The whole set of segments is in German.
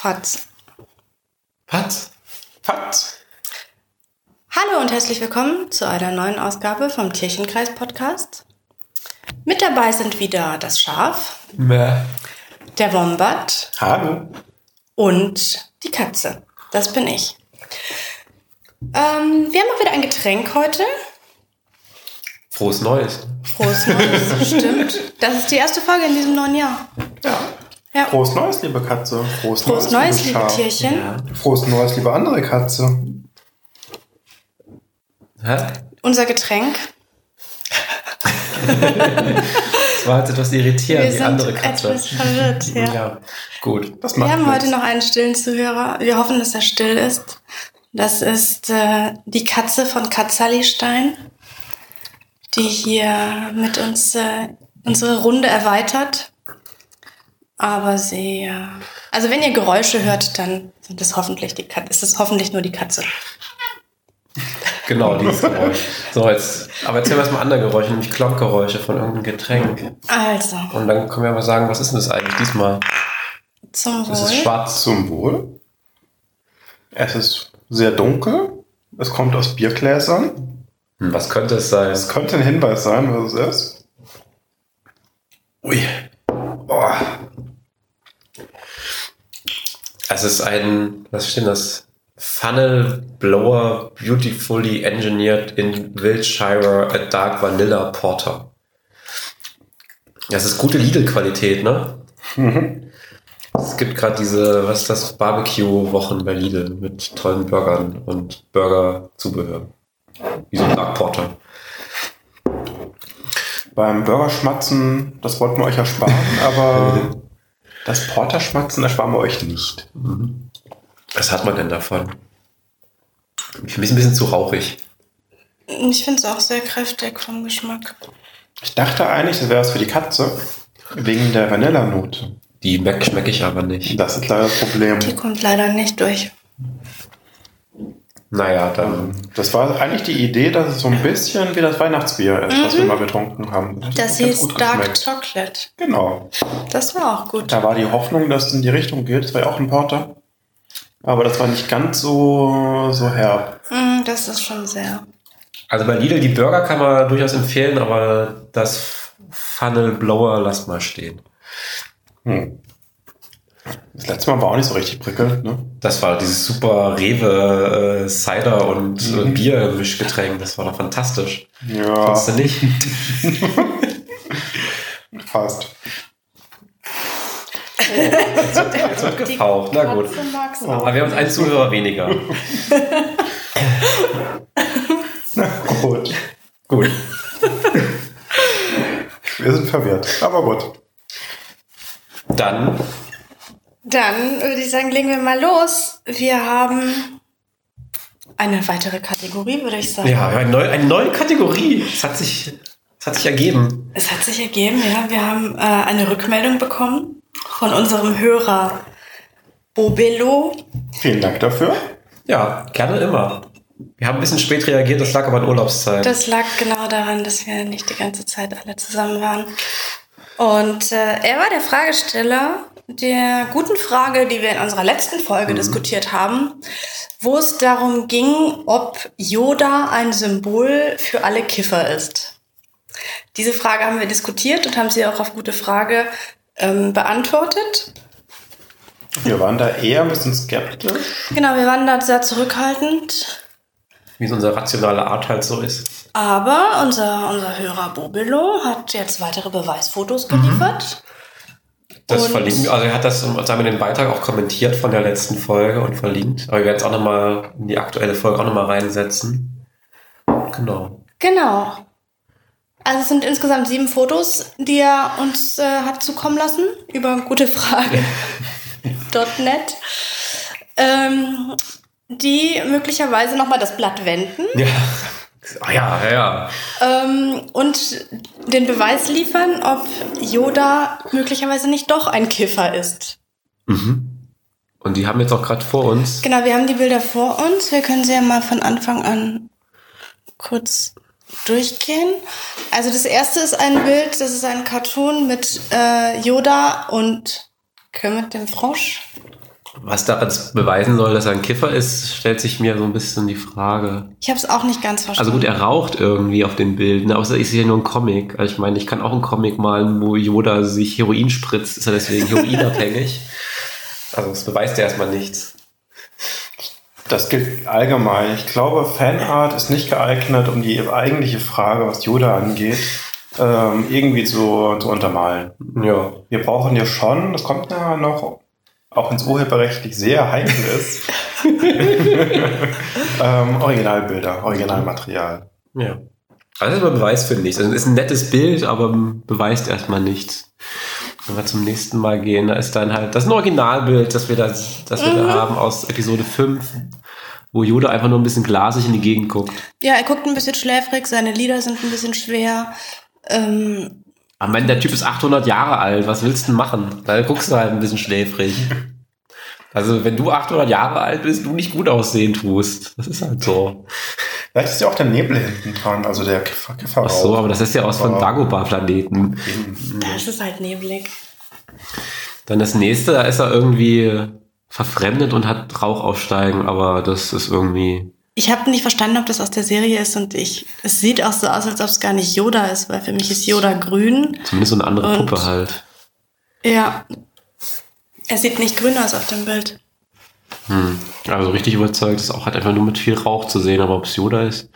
Fatz. Fatz? Fatz. Hallo und herzlich willkommen zu einer neuen Ausgabe vom Tierchenkreis Podcast. Mit dabei sind wieder das Schaf, Mäh. der Wombat Hallo. und die Katze. Das bin ich. Ähm, wir haben auch wieder ein Getränk heute. Frohes Neues. Frohes Neues, stimmt. Das ist die erste Folge in diesem neuen Jahr. Ja. Ja. Frohes Neues, liebe Katze. Frohes, Frohes Neues, liebe Schaf. Tierchen. Frohes Neues, liebe andere Katze. Hä? Unser Getränk. Das war jetzt etwas irritierend, Wir die sind andere Katze. etwas verwirrt, ja. Ja, gut. Das Wir haben nichts. heute noch einen stillen Zuhörer. Wir hoffen, dass er still ist. Das ist äh, die Katze von Katzali Stein, die hier mit uns äh, unsere Runde erweitert. Aber äh, also wenn ihr Geräusche hört, dann sind es hoffentlich die Katze. Ist es hoffentlich nur die Katze. Genau, dieses Geräusch. So, jetzt, aber erzähl mal andere Geräusche, nämlich Klonkgeräusche von irgendeinem Getränk. Also Und dann können wir mal sagen, was ist denn das eigentlich diesmal? zum Das ist Wohl. schwarz. Zum Wohl. Es ist sehr dunkel. Es kommt aus Biergläsern. Hm, was könnte es sein? Es könnte ein Hinweis sein, was es ist. Ui. Oh. Es ist ein, was steht denn das? Funnel Blower Beautifully Engineered in Wiltshire a Dark Vanilla Porter. Das ist gute Lidl-Qualität, ne? Es gibt gerade diese, was ist das, Barbecue-Wochen bei Lidl mit tollen Burgern und Burger-Zubehör. Wie so ein Dark Porter. Beim Burgerschmatzen, das wollten wir euch ersparen, aber das Porterschmatzen ersparen wir euch nicht. Was hat man denn davon? Ich bin ein bisschen zu rauchig. Ich finde es auch sehr kräftig vom Geschmack. Ich dachte eigentlich, das wäre es für die Katze. Wegen der Vanillanote. Die schmecke ich aber nicht. Das ist leider das Problem. Die kommt leider nicht durch. Naja, dann. Das war eigentlich die Idee, dass es so ein bisschen wie das Weihnachtsbier ist, was wir mal getrunken haben. Das ganz hieß Dark geschmeckt. Chocolate. Genau. Das war auch gut. Da war die Hoffnung, dass es in die Richtung geht. Das war ja auch ein Porter. Aber das war nicht ganz so, so herb. Mm, Das ist schon sehr. Also bei Lidl, die Burger kann man durchaus empfehlen, aber das Funnel Blower lasst mal stehen. Hm. Das letzte Mal war auch nicht so richtig prickelnd, ne? Das war dieses super Rewe äh, Cider und äh, Bier-Mischgetränk. Das war doch fantastisch. Ja, Fandst du nicht? fast. Jetzt wird gefaucht. Na gut. Aber wir haben einen Zuhörer weniger. Na gut. Gut. Wir sind verwirrt. Aber gut. Dann Dann würde ich sagen, legen wir mal los. Wir haben eine weitere Kategorie, würde ich sagen. Ja, eine neue, eine neue Kategorie. Es hat sich, es hat sich ergeben. Es hat sich ergeben, ja. Wir haben äh, eine Rückmeldung bekommen von unserem Hörer Bobelo. Vielen Dank dafür. Ja, gerne immer. Wir haben ein bisschen spät reagiert, das lag aber in Urlaubszeit. Das lag genau daran, dass wir nicht die ganze Zeit alle zusammen waren. Und äh, er war der Fragesteller der guten Frage, die wir in unserer letzten Folge diskutiert haben, wo es darum ging, ob Yoda ein Symbol für alle Kiffer ist. Diese Frage haben wir diskutiert und haben sie auch auf gute Frage ähm, beantwortet. Wir waren da eher ein bisschen skeptisch. Genau, wir waren da sehr zurückhaltend. Wie es unsere rationale Art halt so ist. Aber unser, unser Hörer Bobilo hat jetzt weitere Beweisfotos geliefert. Das Und- verlinken also er hat das, sagen wir, den Beitrag auch kommentiert von der letzten Folge und verlinkt. Aber wir werden es auch nochmal in die aktuelle Folge auch nochmal reinsetzen. Genau. Genau. Also es sind insgesamt sieben Fotos, die er uns äh, hat zukommen lassen über gutefrage.net, ähm, die möglicherweise nochmal das Blatt wenden Ja. Ah ja, ja, ja. ähm, und den Beweis liefern, ob Yoda möglicherweise nicht doch ein Kiffer ist. Mhm. Und die haben jetzt auch gerade vor uns. Genau, wir haben die Bilder vor uns. Wir können sie ja mal von Anfang an kurz durchgehen. Also das erste ist ein Bild, das ist ein Cartoon mit äh, Yoda und Kermit dem Frosch. Was daran beweisen soll, dass er ein Kiffer ist, stellt sich mir so ein bisschen die Frage. Ich habe es auch nicht ganz verstanden. Also gut, er raucht irgendwie auf den Bildern, aber es ist ja nur ein Comic. Also ich meine, ich kann auch einen Comic malen, wo Yoda sich Heroin spritzt, ist er deswegen heroinabhängig. also das beweist ja erstmal nichts. Das gilt allgemein. Ich glaube, Fanart ist nicht geeignet, um die eigentliche Frage, was Yoda angeht, ähm, irgendwie zu, zu untermalen. Ja. Wir brauchen ja schon, das kommt nachher noch, auch wenn es urheberrechtlich sehr heikel ist, ähm, Originalbilder, Originalmaterial. Ja. Also das ist aber Beweis für nichts. Also es ist ein nettes Bild, aber beweist erstmal nichts. Wenn wir zum nächsten Mal gehen, da ist dann halt, das ist ein Originalbild, das wir da, das wir da haben aus Episode 5, wo Yoda einfach nur ein bisschen glasig in die Gegend guckt. ja, er guckt ein bisschen schläfrig, seine Lieder sind ein bisschen schwer. Ähm, Aber wenn der Typ ist 800 Jahre alt, was willst du denn machen? Da guckst du halt ein bisschen schläfrig. Also wenn du 800 Jahre alt bist, du nicht gut aussehen tust. Das ist halt so. Vielleicht ist ja auch der Nebel hinten dran, also der Kiffer, Kiffer Ach so, aber das ist ja aus von Dagobah-Planeten. das ist halt neblig. Dann das nächste, da ist er irgendwie verfremdet und hat Rauch aufsteigen, aber das ist irgendwie. Ich habe nicht verstanden, ob das aus der Serie ist und ich. Es sieht auch so aus, als ob es gar nicht Yoda ist, weil für mich ist Yoda grün. Zumindest so eine andere Und- Puppe halt. Ja. Er sieht nicht grün aus auf dem Bild. Hm. Also richtig überzeugt ist auch halt einfach nur mit viel Rauch zu sehen, aber ob es Yoda ist.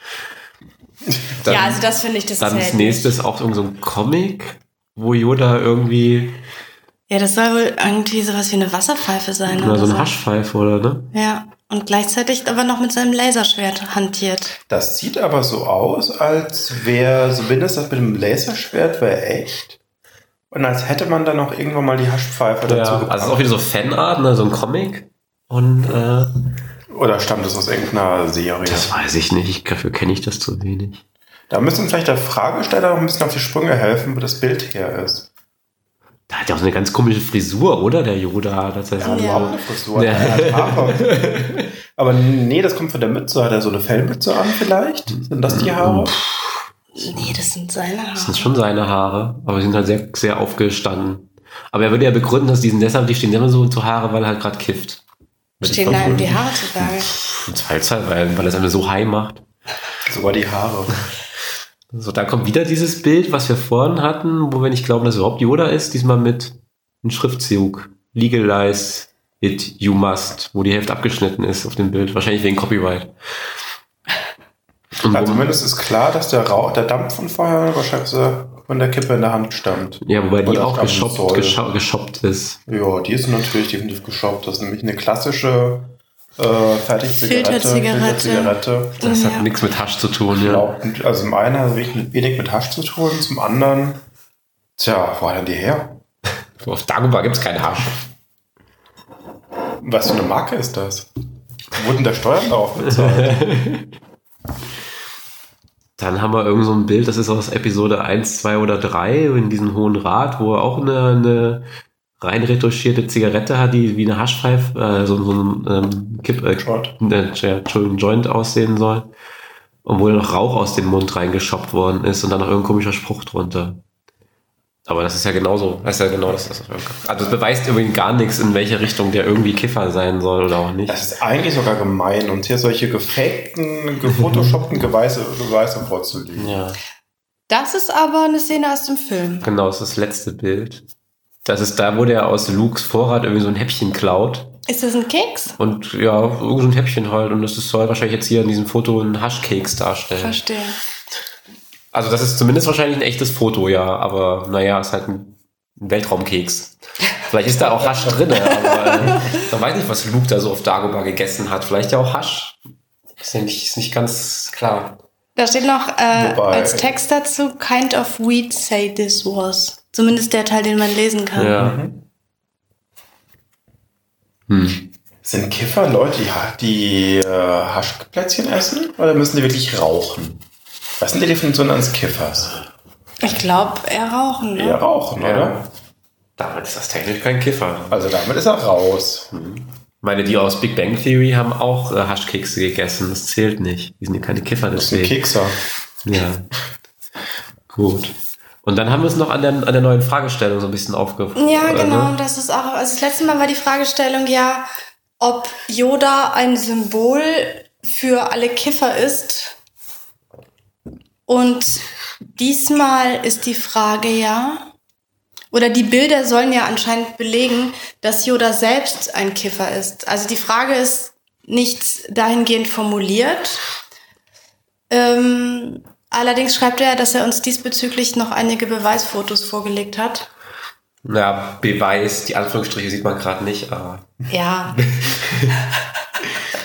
Dann, ja, also das finde ich, das dann das nächste ist auch irgend so ein Comic, wo Yoda irgendwie Ja, das soll wohl irgendwie sowas wie eine Wasserpfeife sein. oder so oder eine Haschpfeife oder ne? Ja. Und gleichzeitig aber noch mit seinem Laserschwert hantiert. Das sieht aber so aus, als wäre zumindest das mit dem Laserschwert wäre echt. Und als hätte man dann auch irgendwann mal die Haschpfeife dazu Ja, gepackt. also es ist auch wieder so Fanart, ne, so ein Comic. Und äh, Oder stammt es aus irgendeiner Serie? das weiß ich nicht, dafür kenne ich das zu wenig. Da müssen vielleicht der Fragesteller noch ein bisschen auf die Sprünge helfen, wo das Bild her ist. Da hat ja auch so eine ganz komische Frisur, oder? Der Yoda. Das heißt, Ja. Überhaupt eine Frisur. Ja. Er Haare. Aber nee, das kommt von der Mütze. Hat er so eine Fellmütze an vielleicht? Sind das die Haare? Nee, das sind seine Das sind Haare. schon seine Haare, aber sie sind halt sehr, sehr aufgestanden. Aber er würde ja begründen, dass diesen deshalb, die stehen immer so zu Haare, weil er halt gerade kifft. Stehen da ihm die Haare zu Berge. Und Teilzeit, weil, weil er es einfach so high macht. Sogar die Haare. So, dann kommt wieder dieses Bild, was wir vorhin hatten, wo wir nicht glauben, dass es überhaupt Yoda ist, diesmal mit einem Schriftzug. Legalize it, you must, wo die Hälfte abgeschnitten ist auf dem Bild. Wahrscheinlich wegen Copyright. Und Also zumindest ist klar, dass der Rauch, der Dampf von Feuer wahrscheinlich von der Kippe in der Hand stammt. ja, wobei die auch geschoppt, geshoppt ist. Ja, die ist natürlich definitiv geschoppt. Das ist nämlich eine klassische äh, Fertigzigarette. Filterzigarette. Filterzigarette. Das Ja. hat nichts mit Hasch zu tun, ja. glaub, also zum einen hat es wenig, mit Hasch zu tun, zum anderen, tja, wo hat er die her? Auf Dagobah gibt's keinen Hasch. Was für eine Marke ist das? Wo wurden da Steuern drauf bezahlt? Dann haben wir irgend so ein Bild, das ist aus Episode 1, 2 oder 3 in diesem Hohen Rat, wo er auch eine, eine rein retuschierte Zigarette hat, die wie eine Haschpfeife, äh, so, so ein ähm, Kipp, äh, äh, Entschuldigung, Joint aussehen soll. Und wo noch Rauch aus dem Mund reingeschoppt worden ist und dann noch irgendein komischer Spruch drunter. Aber das ist ja genauso. Das ist ja genau das. das also das beweist übrigens gar nichts, in welche Richtung der irgendwie Kiffer sein soll oder auch nicht. Das ist eigentlich sogar gemein, uns hier solche gefakten, gefotoshoppten Beweise, Beweise vorzulegen. Ja. Das ist aber eine Szene aus dem Film. Genau, das ist das letzte Bild. Das ist da, wo der aus Lukes Vorrat irgendwie so ein Häppchen klaut. Ist das ein Keks? Und ja, irgend so ein Häppchen halt. Und das ist- soll wahrscheinlich jetzt hier in diesem Foto ein Haschkeks darstellen. Verstehe. Also das ist zumindest wahrscheinlich ein echtes Foto, ja. Aber naja, ist halt ein ein Weltraumkeks. Vielleicht ist da auch Hasch drin, aber äh, man weiß nicht, was Luke da so auf Dagobah gegessen hat. Vielleicht ja auch Hasch. Ist ja nicht, ist nicht ganz klar. Da steht noch äh, Wobei- als Text dazu, kind of weed say this was. Zumindest der Teil, den man lesen kann. Ja. Hm. Sind Kiffer Leute, die, die äh, Haschplätzchen essen oder müssen die wirklich rauchen? Was sind die Definitionen eines Kiffers? Ich glaube, er rauchen, ne? Eher rauchen, Ja. oder? Damit ist das technisch kein Kiffer. Also damit ist er raus. Ich meine, die aus Big Bang Theory haben auch äh, Haschkekse gegessen. Das zählt nicht. Die sind ja keine Kiffer Das deswegen. Kekser. Ja. Gut. Und dann haben wir es noch an der, an der neuen Fragestellung so ein bisschen aufgefallen. Ja, genau. ne? Das ist auch. Also das letzte Mal war die Fragestellung ja, ob Yoda ein Symbol für alle Kiffer ist. Und diesmal ist die Frage ja, oder die Bilder sollen ja anscheinend belegen, dass Yoda selbst ein Kiffer ist. Also die Frage ist nicht dahingehend formuliert. Ähm, allerdings schreibt er, dass er uns diesbezüglich noch einige Beweisfotos vorgelegt hat. Ja, Beweis, die Anführungsstriche sieht man gerade nicht, aber. Ja.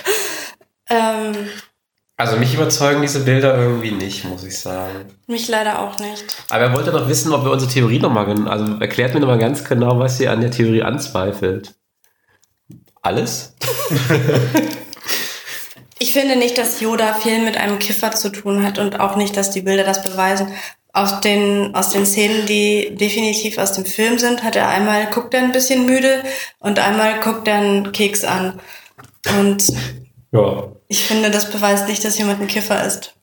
ähm, Also mich überzeugen diese Bilder irgendwie nicht, muss ich sagen. mich leider auch nicht. Aber er wollte noch wissen, ob wir unsere Theorie nochmal, also erklärt mir nochmal ganz genau, was ihr an der Theorie anzweifelt. Alles? Ich finde nicht, dass Yoda viel mit einem Kiffer zu tun hat und auch nicht, dass die Bilder das beweisen. Aus den, aus den Szenen, die definitiv aus dem Film sind, hat er einmal, guckt er ein bisschen müde und einmal guckt er einen Keks an. Und Ja. Ich finde, das beweist nicht, dass jemand ein Kiffer ist.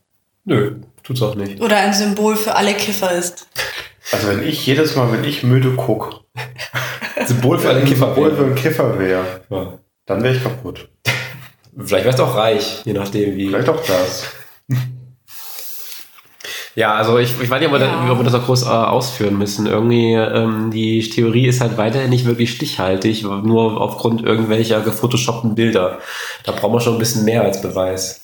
Nö, tut's auch nicht. Oder ein Symbol für alle Kiffer ist. Also wenn ich jedes Mal, wenn ich müde gucke, Symbol für alle Kiffer. Obwohl für einen Kiffer wäre, Ja. dann wäre ich kaputt. Vielleicht wärst du auch reich, je nachdem wie. Vielleicht auch das. Ja, also ich, ich weiß nicht, ob wir, Ja. da, ob wir das noch groß äh, ausführen müssen. Irgendwie, ähm, die Theorie ist halt weiterhin nicht wirklich stichhaltig, nur aufgrund irgendwelcher gefotoshoppten Bilder. Da brauchen wir schon ein bisschen mehr als Beweis.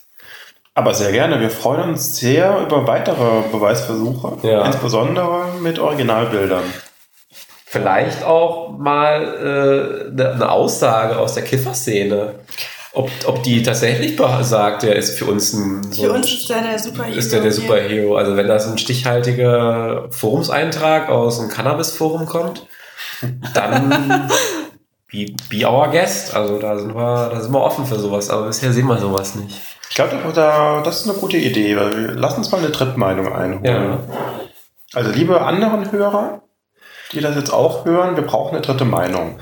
Aber sehr gerne. Wir freuen uns sehr über weitere Beweisversuche. Ja. Insbesondere mit Originalbildern. Vielleicht auch mal äh, eine Aussage aus der Kifferszene. Ob, ob die tatsächlich sagt, der ist für uns ein so Für uns ist er der Superhero. ist der der. Superhero. Also wenn das ein stichhaltiger Forumseintrag aus einem Cannabis-Forum kommt, dann be, be our guest. Also da sind wir, da sind wir offen für sowas. Aber bisher sehen wir sowas nicht. Ich glaube, da, das ist eine gute Idee, weil wir lass uns mal eine Drittmeinung einholen. Ja. Also liebe anderen Hörer, die das jetzt auch hören, wir brauchen eine dritte Meinung.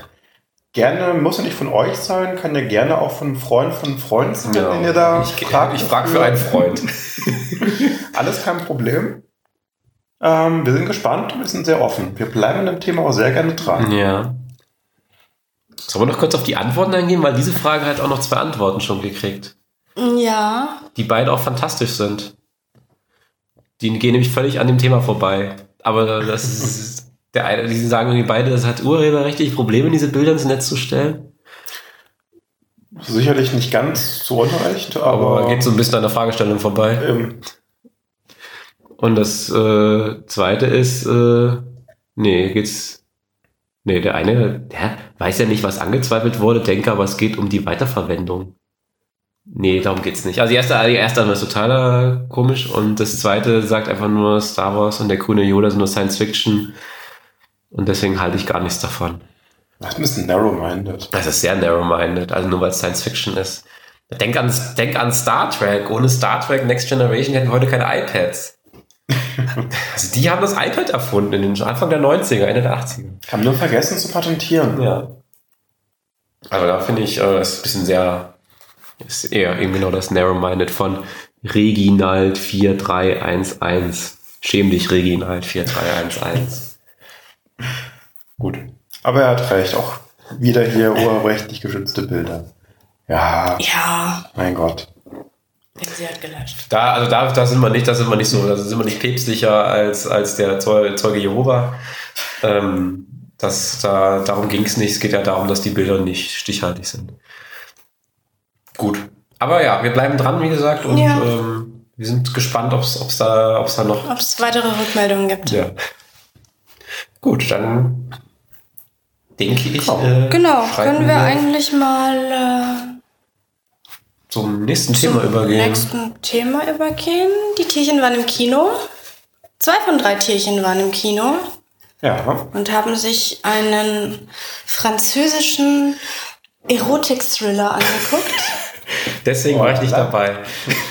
Gerne, muss ja nicht von euch sein, kann ja gerne auch von einem Freund von einem Freund sein, wenn ihr da ich fragt ich frage für einen Freund. Alles kein Problem. Ähm, wir sind gespannt, wir sind sehr offen. Wir bleiben an dem Thema auch sehr gerne dran. ja. Sollen wir noch kurz auf die Antworten eingehen? Weil diese Frage hat auch noch zwei Antworten schon gekriegt. Ja. die beide auch fantastisch sind. Die gehen nämlich völlig an dem Thema vorbei. Aber das ist der eine, die sagen irgendwie beide, das hat urheberrechtliche Probleme, diese Bilder ins Netz zu stellen. Sicherlich nicht ganz zu Unrecht, Aber aber geht so ein bisschen an der Fragestellung vorbei. ähm, Und das äh, zweite ist, äh, nee, geht's. Nee, der eine, der weiß ja nicht, was angezweifelt wurde, denke aber, es geht um die Weiterverwendung. Nee, darum geht's nicht. Also die erste, die erste ist total komisch und das zweite sagt einfach nur Star Wars und der grüne Yoda sind nur Science Fiction und deswegen halte ich gar nichts davon. das ist ein bisschen narrow-minded. Das ist sehr narrow-minded, also nur weil es Science Fiction ist. Denk an, denk an Star Trek. Ohne Star Trek Next Generation hätten wir heute keine iPads. also die haben das iPad erfunden in den Anfang der 90er, Ende der 80er. Haben nur vergessen zu patentieren. Ja. Aber da finde ich, äh, ist ein bisschen sehr, ist eher eben genau das Narrow-Minded von Reginald 4311. Schäm dich, Reginald 4311. Gut. Aber er hat recht, auch wieder hier urheberrechtlich geschützte Bilder. Ja, Ja. mein Gott. Sie hat gelöscht. Da, also da, da sind wir nicht, da sind wir nicht so, da sind wir nicht päpstlicher als, als der Zeu- Zeuge Jehova. Ähm, das, da, darum ging es nicht. Es geht ja darum, dass die Bilder nicht stichhaltig sind. Gut. Aber ja, wir bleiben dran, wie gesagt, und Ja. ähm, wir sind gespannt, ob es da, ob's da noch. Ob es weitere Rückmeldungen gibt. Ja. Gut, dann denke ich. Genau. Äh, Genau, können wir eigentlich mal äh, zum nächsten zum Thema übergehen. nächsten Thema übergehen. Die Tierchen waren im Kino. Zwei von drei Tierchen waren im Kino Ja, und haben sich einen französischen Erotik-Thriller angeguckt. Deswegen Oh, war ich nicht la. dabei.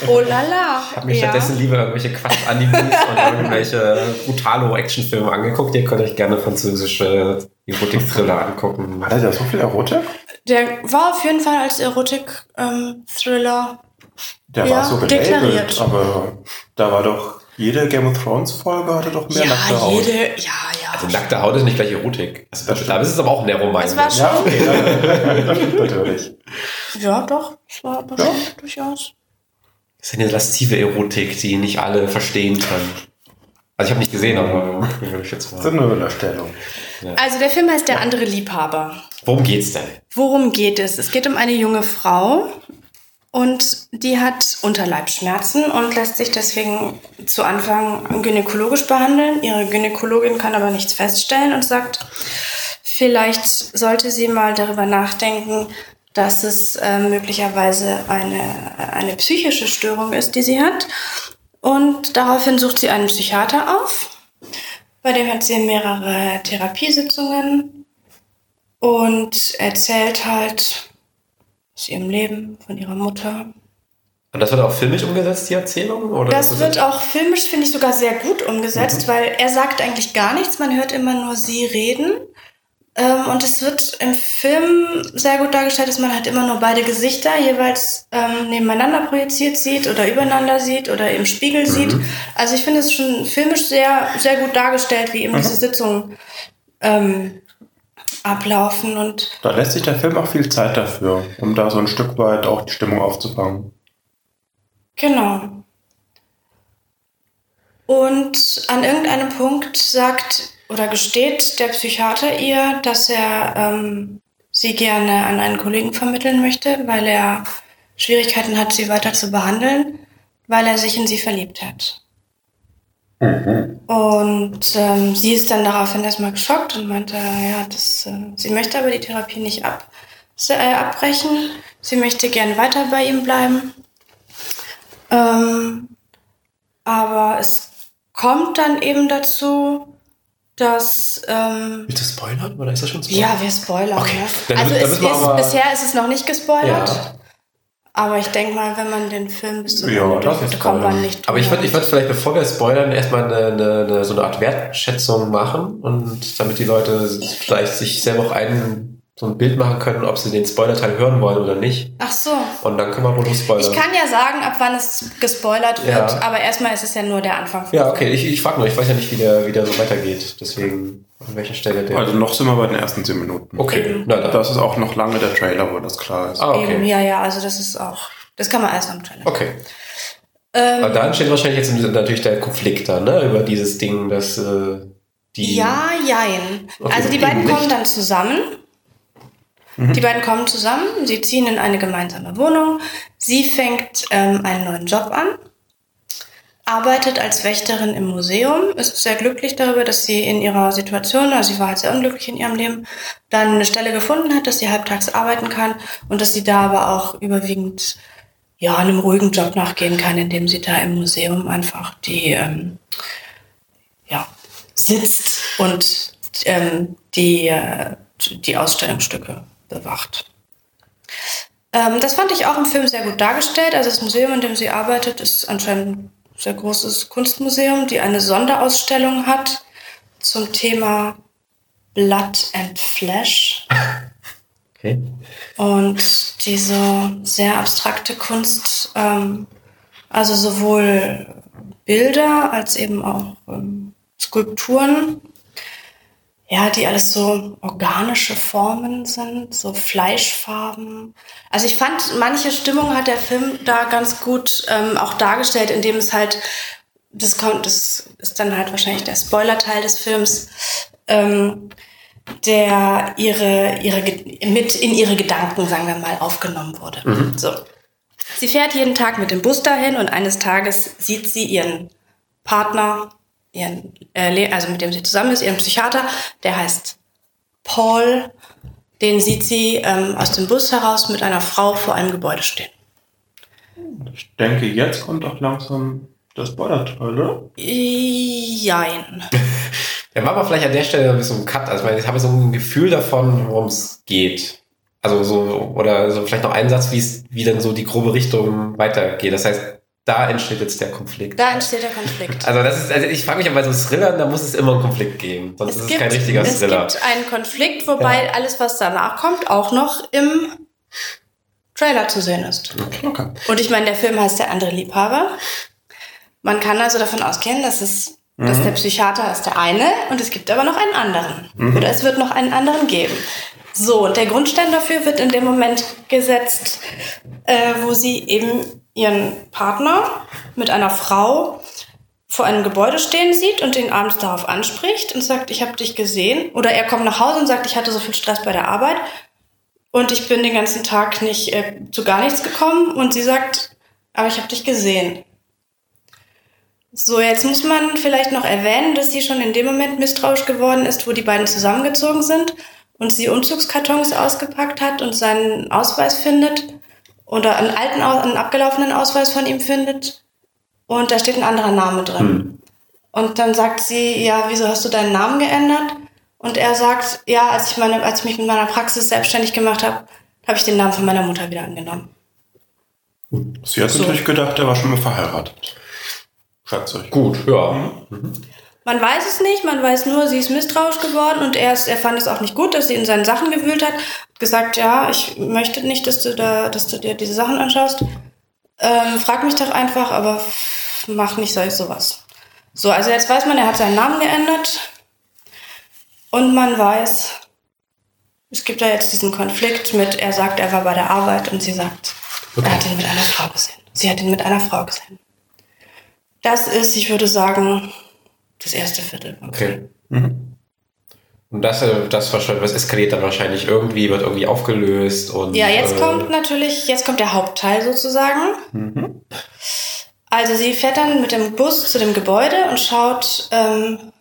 Oh la la. Ich habe mir stattdessen lieber irgendwelche Quatsch-Animes und irgendwelche Brutalo-Actionfilme angeguckt. Ihr könnt euch gerne französische Erotik-Thriller angucken. hat er da so viel Erotik? Der war auf jeden Fall als Erotik-Thriller. Der Ja, war so gelabelt, deklariert. aber da war doch Jede Game of Thrones Folge hatte doch mehr ja, nackte Haut. jede, ja, ja. Also nackte Haut ist nicht gleich Erotik. Also, da ist es aber auch Nero Es war schon, Ja, okay, ja, das stimmt natürlich. Ja, doch, es war aber schon durchaus. Das ist eine laszive Erotik, die nicht alle verstehen können. Also ich habe nicht gesehen, aber würde ich jetzt Das ist mal. eine Unterstellung. Also der Film heißt Der andere Liebhaber. Worum geht's denn? Worum geht es? Es geht um eine junge Frau und die hat Unterleibsschmerzen und lässt sich deswegen zu Anfang gynäkologisch behandeln. Ihre Gynäkologin kann aber nichts feststellen und sagt, vielleicht sollte sie mal darüber nachdenken, dass es äh, möglicherweise eine, eine psychische Störung ist, die sie hat. Und daraufhin sucht sie einen Psychiater auf. Bei dem hat sie mehrere Therapiesitzungen und erzählt halt aus ihrem Leben, von ihrer Mutter. Und das wird auch filmisch umgesetzt, die Erzählung? Oder Das wird auch filmisch, finde ich, sogar sehr gut umgesetzt, weil er sagt eigentlich gar nichts, man hört immer nur sie reden. Ähm, und es wird im Film sehr gut dargestellt, dass man halt immer nur beide Gesichter jeweils ähm, nebeneinander projiziert sieht oder übereinander sieht oder im Spiegel sieht. Also ich finde es schon filmisch sehr, sehr gut dargestellt, wie eben diese Sitzungen ähm, ablaufen und Da lässt sich der Film auch viel Zeit dafür, um da so ein Stück weit auch die Stimmung aufzufangen. Genau. Und an irgendeinem Punkt sagt oder gesteht der Psychiater ihr, dass er ähm, sie gerne an einen Kollegen vermitteln möchte, weil er Schwierigkeiten hat, sie weiter zu behandeln, weil er sich in sie verliebt hat. Und ähm, sie ist dann daraufhin erstmal geschockt und meinte, ja, das, äh, sie möchte aber die Therapie nicht ab, äh, abbrechen. Sie möchte gern weiter bei ihm bleiben. Ähm, aber es kommt dann eben dazu, dass ähm, Willst du spoilern? Oder ist das schon ja, wir spoilern. Okay, Ne? dann Also dann wir ist, bisher ist es noch nicht gespoilert. Ja. Aber ich denke mal, wenn man den Film bis zum Ja, Ende kommt man spoilern. nicht Aber ich würde drüber. ich würd vielleicht, bevor wir spoilern, erstmal eine, eine, eine, so eine Art Wertschätzung machen und damit die Leute vielleicht sich selber auch ein, so ein Bild machen können, ob sie den Spoilerteil hören wollen oder nicht. Ach so. Und dann können wir wohl spoilern. Ich kann ja sagen, ab wann es gespoilert wird, Ja. aber erstmal ist es ja nur der Anfang. ja, okay, ich, ich frage nur, ich weiß ja nicht, wie der, wie der so weitergeht. Deswegen, an welcher Stelle der. Also noch sind wir bei den ersten 10 Minuten. okay, na dann. Das ist auch noch lange der Trailer, wo das klar ist. ah, Eben, okay. ja, ja, also das ist auch, das kann man alles am Trailer. Okay. Ähm, Aber da entsteht wahrscheinlich jetzt natürlich der Konflikt da, ne? Über dieses Ding, dass äh, die. Ja, jein. Okay, also die eben beiden nicht. kommen dann zusammen. Die beiden kommen zusammen, sie ziehen in eine gemeinsame Wohnung. Sie fängt ähm, einen neuen Job an, arbeitet als Wächterin im Museum, ist sehr glücklich darüber, dass sie in ihrer Situation, also sie war halt sehr unglücklich in ihrem Leben, dann eine Stelle gefunden hat, dass sie halbtags arbeiten kann und dass sie da aber auch überwiegend ja, einem ruhigen Job nachgehen kann, indem sie da im Museum einfach die ähm, ja, sitzt und ähm, die, äh, die Ausstellungsstücke bewacht. Ähm, das fand ich auch im Film sehr gut dargestellt. Also das Museum, in dem sie arbeitet, ist anscheinend ein sehr großes Kunstmuseum, die eine Sonderausstellung hat zum Thema Blood and Flesh. Okay. Und diese sehr abstrakte Kunst, ähm, also sowohl Bilder als eben auch ähm, Skulpturen, ja, die alles so organische Formen sind, so Fleischfarben. Also ich fand, manche Stimmung hat der Film da ganz gut ähm, auch dargestellt, indem es halt, das kommt, das ist dann halt wahrscheinlich der Spoiler-Teil des Films, ähm, der ihre, ihre, mit in ihre Gedanken, sagen wir mal, aufgenommen wurde. So. Sie fährt jeden Tag mit dem Bus dahin und eines Tages sieht sie ihren Partner, ihren, äh, also mit dem sie zusammen ist, ihren Psychiater, der heißt Paul. Den sieht sie ähm, aus dem Bus heraus mit einer Frau vor einem Gebäude stehen. Ich denke, jetzt kommt auch langsam das Spoiler-Teil, oder? Jein. Ja, machen wir vielleicht an der Stelle ein bisschen einen Cut. Also ich habe so ein Gefühl davon, worum es geht. Also so, oder so vielleicht noch einen Satz, wie es, wie dann so die grobe Richtung weitergeht. Das heißt, da entsteht jetzt der Konflikt. Da entsteht der Konflikt. Also das ist, also ich frage mich, bei so Thrillern, da muss es immer einen Konflikt geben. Sonst ist es kein richtiger es Thriller. gibt einen Konflikt, wobei alles, was danach kommt, auch noch im Trailer zu sehen ist. Okay. Und ich meine, der Film heißt Der andere Liebhaber. Man kann also davon ausgehen, dass es, dass der Psychiater ist der eine und es gibt aber noch einen anderen. Oder es wird noch einen anderen geben. So, und der Grundstein dafür wird in dem Moment gesetzt, äh, wo sie eben ihren Partner mit einer Frau vor einem Gebäude stehen sieht und ihn abends darauf anspricht und sagt, ich habe dich gesehen. Oder er kommt nach Hause und sagt, ich hatte so viel Stress bei der Arbeit und ich bin den ganzen Tag nicht äh, zu gar nichts gekommen. Und sie sagt, aber ich habe dich gesehen. So, jetzt muss man vielleicht noch erwähnen, dass sie schon in dem Moment misstrauisch geworden ist, wo die beiden zusammengezogen sind und sie Umzugskartons ausgepackt hat und seinen Ausweis findet oder einen alten, einen abgelaufenen Ausweis von ihm findet und da steht ein anderer Name drin. Und dann sagt sie, ja, wieso hast du deinen Namen geändert? Und er sagt, ja, als ich, meine, als ich mich mit meiner Praxis selbstständig gemacht habe, habe ich den Namen von meiner Mutter wieder angenommen. Sie hat So. natürlich gedacht, er war schon mal verheiratet. Schreibt euch. Gut, ja. Man weiß es nicht, man weiß nur, sie ist misstrauisch geworden und er, ist, er fand es auch nicht gut, dass sie in seinen Sachen gewühlt hat. Hat gesagt, ja, ich möchte nicht, dass du da, dass du dir diese Sachen anschaust. Ähm, frag mich doch einfach, aber mach nicht so sowas. So, also jetzt weiß man, er hat seinen Namen geändert und man weiß, es gibt da jetzt diesen Konflikt mit, er sagt, er war bei der Arbeit und sie sagt, er hat ihn mit einer Frau gesehen. Sie hat ihn mit einer Frau gesehen. Das ist, ich würde sagen, das erste Viertel. Okay. Und das, äh, das was eskaliert dann wahrscheinlich irgendwie, wird irgendwie aufgelöst und. Ja, jetzt äh, kommt natürlich, jetzt kommt der Hauptteil sozusagen. Also sie fährt dann mit dem Bus zu dem Gebäude und schaut, ähm,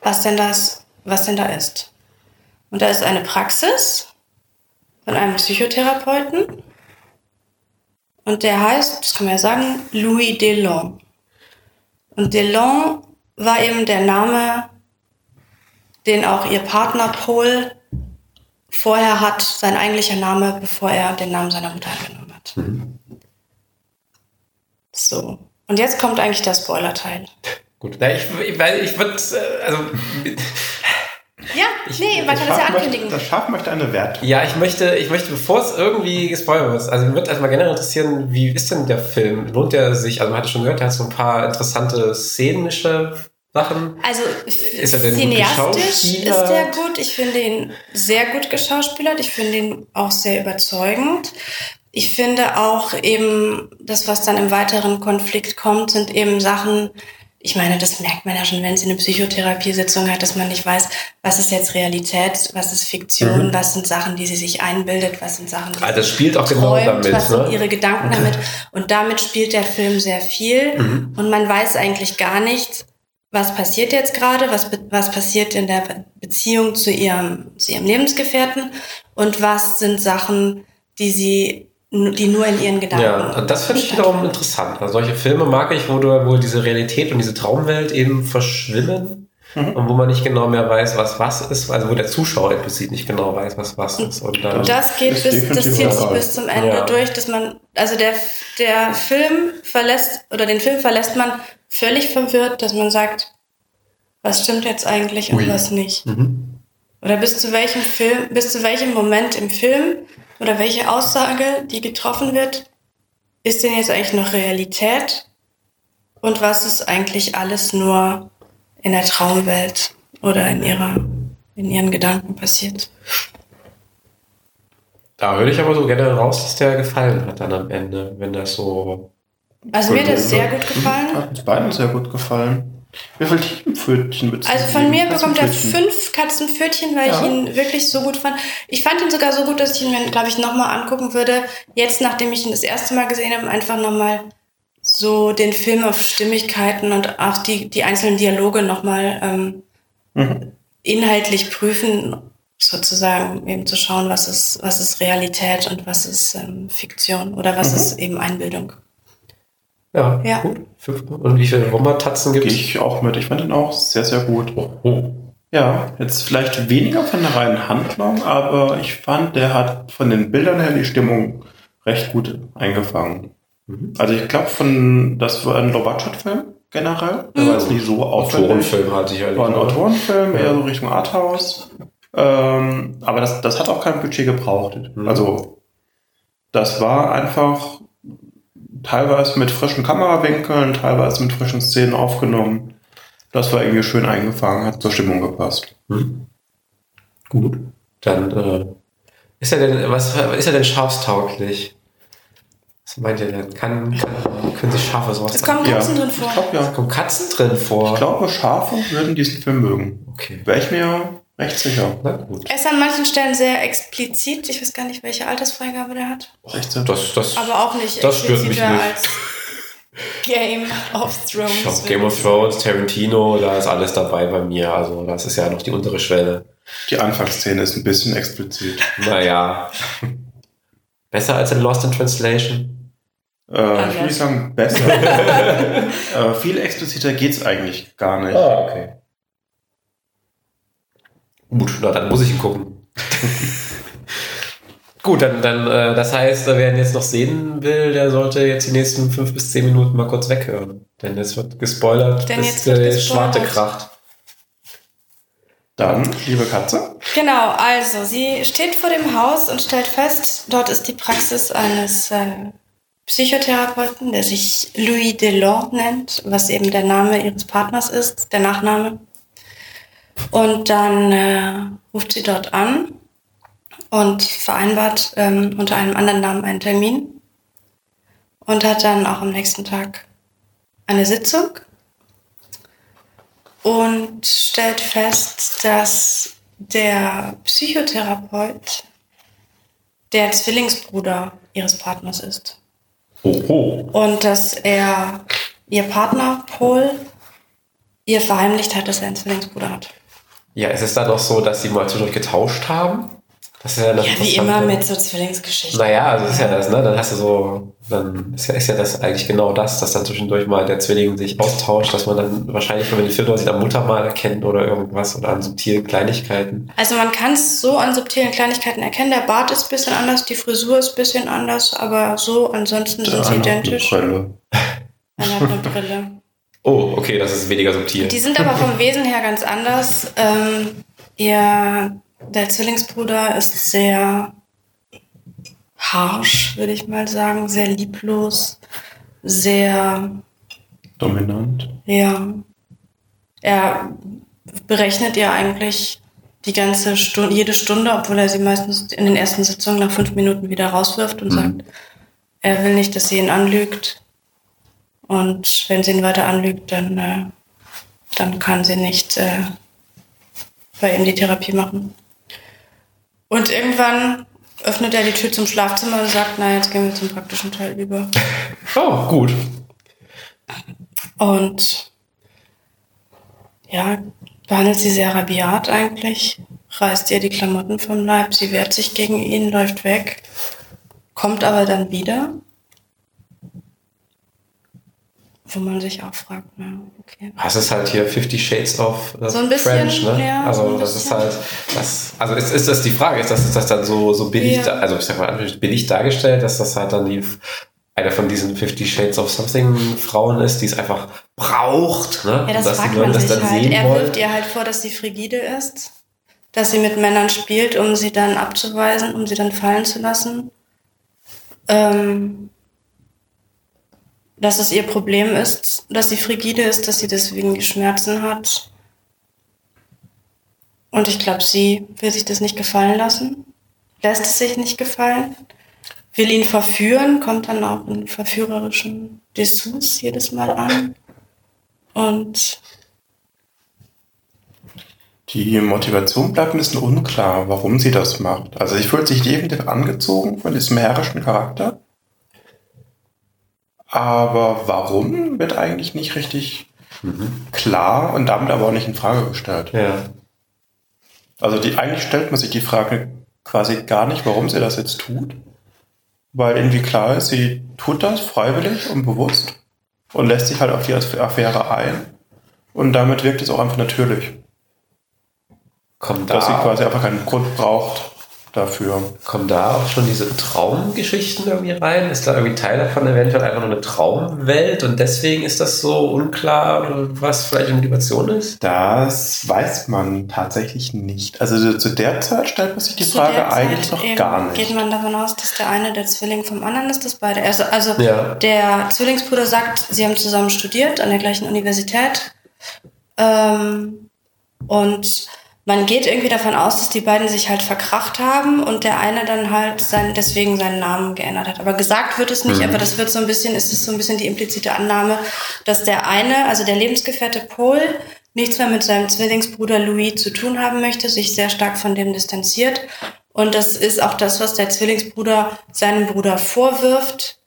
was denn das, was denn da ist. Und da ist eine Praxis von einem Psychotherapeuten. Und der heißt, das kann man ja sagen, Louis Delon. Und Delon war eben der Name, den auch ihr Partner Paul vorher hat, sein eigentlicher Name, bevor er den Namen seiner Mutter angenommen hat. So. Und jetzt kommt eigentlich der Spoiler-Teil. Gut, ich, ich, ich würde, also, Ja, nee, man kann das ja ankündigen. möchte, das Schaf möchte eine Wertung. ja, ich möchte, ich möchte, bevor es irgendwie gespoilert wird, also mich würde erstmal generell interessieren, wie ist denn der Film? Lohnt der sich, also man hatte schon gehört, der hat so ein paar interessante szenische Sachen. Also er denn gut cineastisch ist der gut. Ich finde ihn sehr gut geschauspielert. Ich finde ihn auch sehr überzeugend. Ich finde auch eben, das, was dann im weiteren Konflikt kommt, sind eben Sachen, ich meine, das merkt man ja schon, wenn sie eine Psychotherapiesitzung hat, dass man nicht weiß, was ist jetzt Realität, was ist Fiktion, was sind Sachen, die sie sich einbildet, was sind Sachen, die Mhm. Ah, das spielt auch genau träumt, damit, was sind ne? ihre Gedanken damit. Und damit spielt der Film sehr viel. Mhm. Und man weiß eigentlich gar nicht, was passiert jetzt gerade, was, was passiert in der Be- Beziehung zu ihrem, zu ihrem Lebensgefährten und was sind Sachen, die sie, die nur in ihren Gedanken. Ja, und das finde ich wiederum interessant. Also solche Filme mag ich, wo, du, wo diese Realität und diese Traumwelt eben verschwimmen und wo man nicht genau mehr weiß, was was ist, also wo der Zuschauer implizit nicht genau weiß, was was ist. Und dann, Das geht bis, das zieht sich bis zum Ende Ja. durch, dass man, also der, der Film verlässt, oder den Film verlässt man völlig verwirrt, dass man sagt, was stimmt jetzt eigentlich und Ui. was nicht. Oder bis zu welchem Film, bis zu welchem Moment im Film oder welche Aussage, die getroffen wird, ist denn jetzt eigentlich noch Realität? Und was ist eigentlich alles nur in der Traumwelt oder in ihrer, in ihren Gedanken passiert? da höre ich aber so generell raus, dass der gefallen hat dann am Ende, wenn das so. Also mir hat das sehr gut gefallen. Hat uns beiden sehr gut gefallen. Wie viel Teampfötchen beziehen Also von mir bekommt er fünf Katzenpfötchen, weil Ja. ich ihn wirklich so gut fand. Ich fand ihn sogar so gut, dass ich ihn mir, glaube ich, nochmal angucken würde. Jetzt, nachdem ich ihn das erste Mal gesehen habe, einfach nochmal so den Film auf Stimmigkeiten und auch die, die einzelnen Dialoge nochmal ähm, Mhm. inhaltlich prüfen, sozusagen eben zu schauen, was ist, was ist Realität und was ist ähm, Fiktion oder was Mhm. ist eben Einbildung. Ja, Ja. gut. Und wie viele Wommertatzen gibt Gehe es? ich auch mit. Ich fand ihn auch sehr, sehr gut. Oh. Ja, jetzt vielleicht weniger von der reinen Handlung, aber ich fand, der hat von den Bildern her die Stimmung recht gut eingefangen. Also ich glaube, von das war ein Low-Budget-Film generell. Der war jetzt nicht so auffällig. Autorenfilm halt sicherlich. War ein? Autorenfilm, Ja. eher so Richtung Arthouse. Ähm, aber das, das hat auch kein Budget gebraucht. Mhm. Also das war einfach teilweise mit frischen Kamerawinkeln, teilweise mit frischen Szenen aufgenommen. Das war irgendwie schön eingefangen, hat zur Stimmung gepasst. Hm. Gut. Dann äh, ist er denn, was ist er denn schafstauglich? Was meint ihr denn? Kann, kann, können sich Schafe sowas Es kommen Ja. Katzen drin vor. Ich glaube ja. Kommen Katzen drin vor? Ich glaube, Schafe würden diesen Film mögen. Okay. Wäre ich mir recht sicher. Na gut. Er ist an manchen Stellen sehr explizit. Ich weiß gar nicht, welche Altersfreigabe der hat. 16. Das, das, Aber auch nicht Das stört mich expliziter nicht. als Game of Thrones. ich glaub, Game of Thrones, Tarantino, da ist alles dabei bei mir. Also das ist ja noch die untere Schwelle. Die Anfangsszene ist ein bisschen explizit. Naja. Besser als in Lost in Translation? Äh, ich würde sagen besser. äh, viel expliziter geht's eigentlich gar nicht. Ah, okay. Gut, na dann muss ich ihn gucken. Gut, dann, dann äh, das heißt, wer ihn jetzt noch sehen will, der sollte jetzt die nächsten fünf bis zehn Minuten mal kurz weghören. Denn es wird gespoilert, Denn bis jetzt wird der gespoilert. Schwarte kracht. Dann, liebe Katze, Genau, also sie steht vor dem Haus und stellt fest, dort ist die Praxis eines äh, Psychotherapeuten, der sich Louis Delors nennt, was eben der Name ihres Partners ist, der Nachname. Und dann äh, ruft sie dort an und vereinbart ähm, unter einem anderen Namen einen Termin und hat dann auch am nächsten Tag eine Sitzung und stellt fest, dass der Psychotherapeut der Zwillingsbruder ihres Partners ist. Oho. Und dass er, ihr Partner Paul, ihr verheimlicht hat, dass er einen Zwillingsbruder hat. Ja, ist es dann noch so, dass sie mal zwischendurch getauscht haben? Das ist ja, das Ja, wie immer mit so Zwillingsgeschichten. Naja, also ist ja das, ne? Dann hast du so, dann ist ja, ist ja das eigentlich genau das, dass dann zwischendurch mal der Zwilling sich austauscht, dass man dann wahrscheinlich, wenn man den Film nur sieht, am Muttermal erkennt oder irgendwas oder an subtilen Kleinigkeiten. Also man kann es so an subtilen Kleinigkeiten erkennen. Der Bart ist ein bisschen anders, die Frisur ist ein bisschen anders, aber so ansonsten sind sie eine identisch. Brille. Einer hat eine Brille. Oh, okay, das ist weniger subtil. Die sind aber vom Wesen her ganz anders. Ähm, ihr, der Zwillingsbruder ist sehr harsh, würde ich mal sagen, sehr lieblos, sehr, Dominant. ja. Er berechnet ihr eigentlich die ganze Stunde, jede Stunde, obwohl er sie meistens in den ersten Sitzungen nach fünf Minuten wieder rauswirft und sagt, er will nicht, dass sie ihn anlügt. Und wenn sie ihn weiter anlügt, dann, äh, dann kann sie nicht äh, bei ihm die Therapie machen. Und irgendwann öffnet er die Tür zum Schlafzimmer und sagt, na, jetzt gehen wir zum praktischen Teil über. Oh, gut. Und ja, behandelt sie sehr rabiat eigentlich, reißt ihr die Klamotten vom Leib, sie wehrt sich gegen ihn, läuft weg, kommt aber dann wieder. Wo man sich auch fragt, na, okay. Das ist halt hier Fifty Shades of äh, So ein bisschen, French, ne? ja, also so ein das ist halt, das, also ist, ist das die Frage, ist das, ist das dann so, so billig, Ja. da, also ich sag mal, billig dargestellt, dass das halt dann die, eine von diesen Fifty Shades of Something Frauen ist, die es einfach braucht, ne? Ja, das dass fragt man das sich halt. Er wollen. wirft ihr halt vor, dass sie frigide ist, dass sie mit Männern spielt, um sie dann abzuweisen, um sie dann fallen zu lassen. Ähm, dass es ihr Problem ist, dass sie frigide ist, dass sie deswegen Schmerzen hat. Und ich glaube, sie will sich das nicht gefallen lassen, lässt es sich nicht gefallen, will ihn verführen, kommt dann auch in verführerischen Dessous jedes Mal an. Und Die Motivation bleibt ein bisschen unklar, warum sie das macht. Also sie fühlt sich definitiv angezogen von diesem herrischen Charakter. Aber warum wird eigentlich nicht richtig klar und damit aber auch nicht in Frage gestellt. Ja. Also die, eigentlich stellt man sich die Frage quasi gar nicht, warum sie das jetzt tut. Weil irgendwie klar ist, sie tut das freiwillig und bewusst und lässt sich halt auf die Affäre ein. Und damit wirkt es auch einfach natürlich. Kommt Dass sie da, quasi einfach keinen Grund braucht, dafür. Kommen da auch schon diese Traumgeschichten irgendwie rein? Ist da irgendwie Teil davon eventuell einfach nur eine Traumwelt und deswegen ist das so unklar, was vielleicht die Motivation ist? Das weiß man tatsächlich nicht. Also zu der Zeit stellt man sich die zu Frage eigentlich noch gar nicht. Geht man davon aus, dass der eine der Zwilling vom anderen ist, dass beide. Also, also ja. der Zwillingsbruder sagt, sie haben zusammen studiert an der gleichen Universität. Ähm, und man geht irgendwie davon aus, dass die beiden sich halt verkracht haben und der eine dann halt sein, deswegen seinen Namen geändert hat. Aber gesagt wird es nicht, mhm. aber das wird so ein bisschen, ist es so ein bisschen die implizite Annahme, dass der eine, also der Lebensgefährte Paul, nichts mehr mit seinem Zwillingsbruder Louis zu tun haben möchte, sich sehr stark von dem distanziert. Und das ist auch das, was der Zwillingsbruder seinem Bruder vorwirft,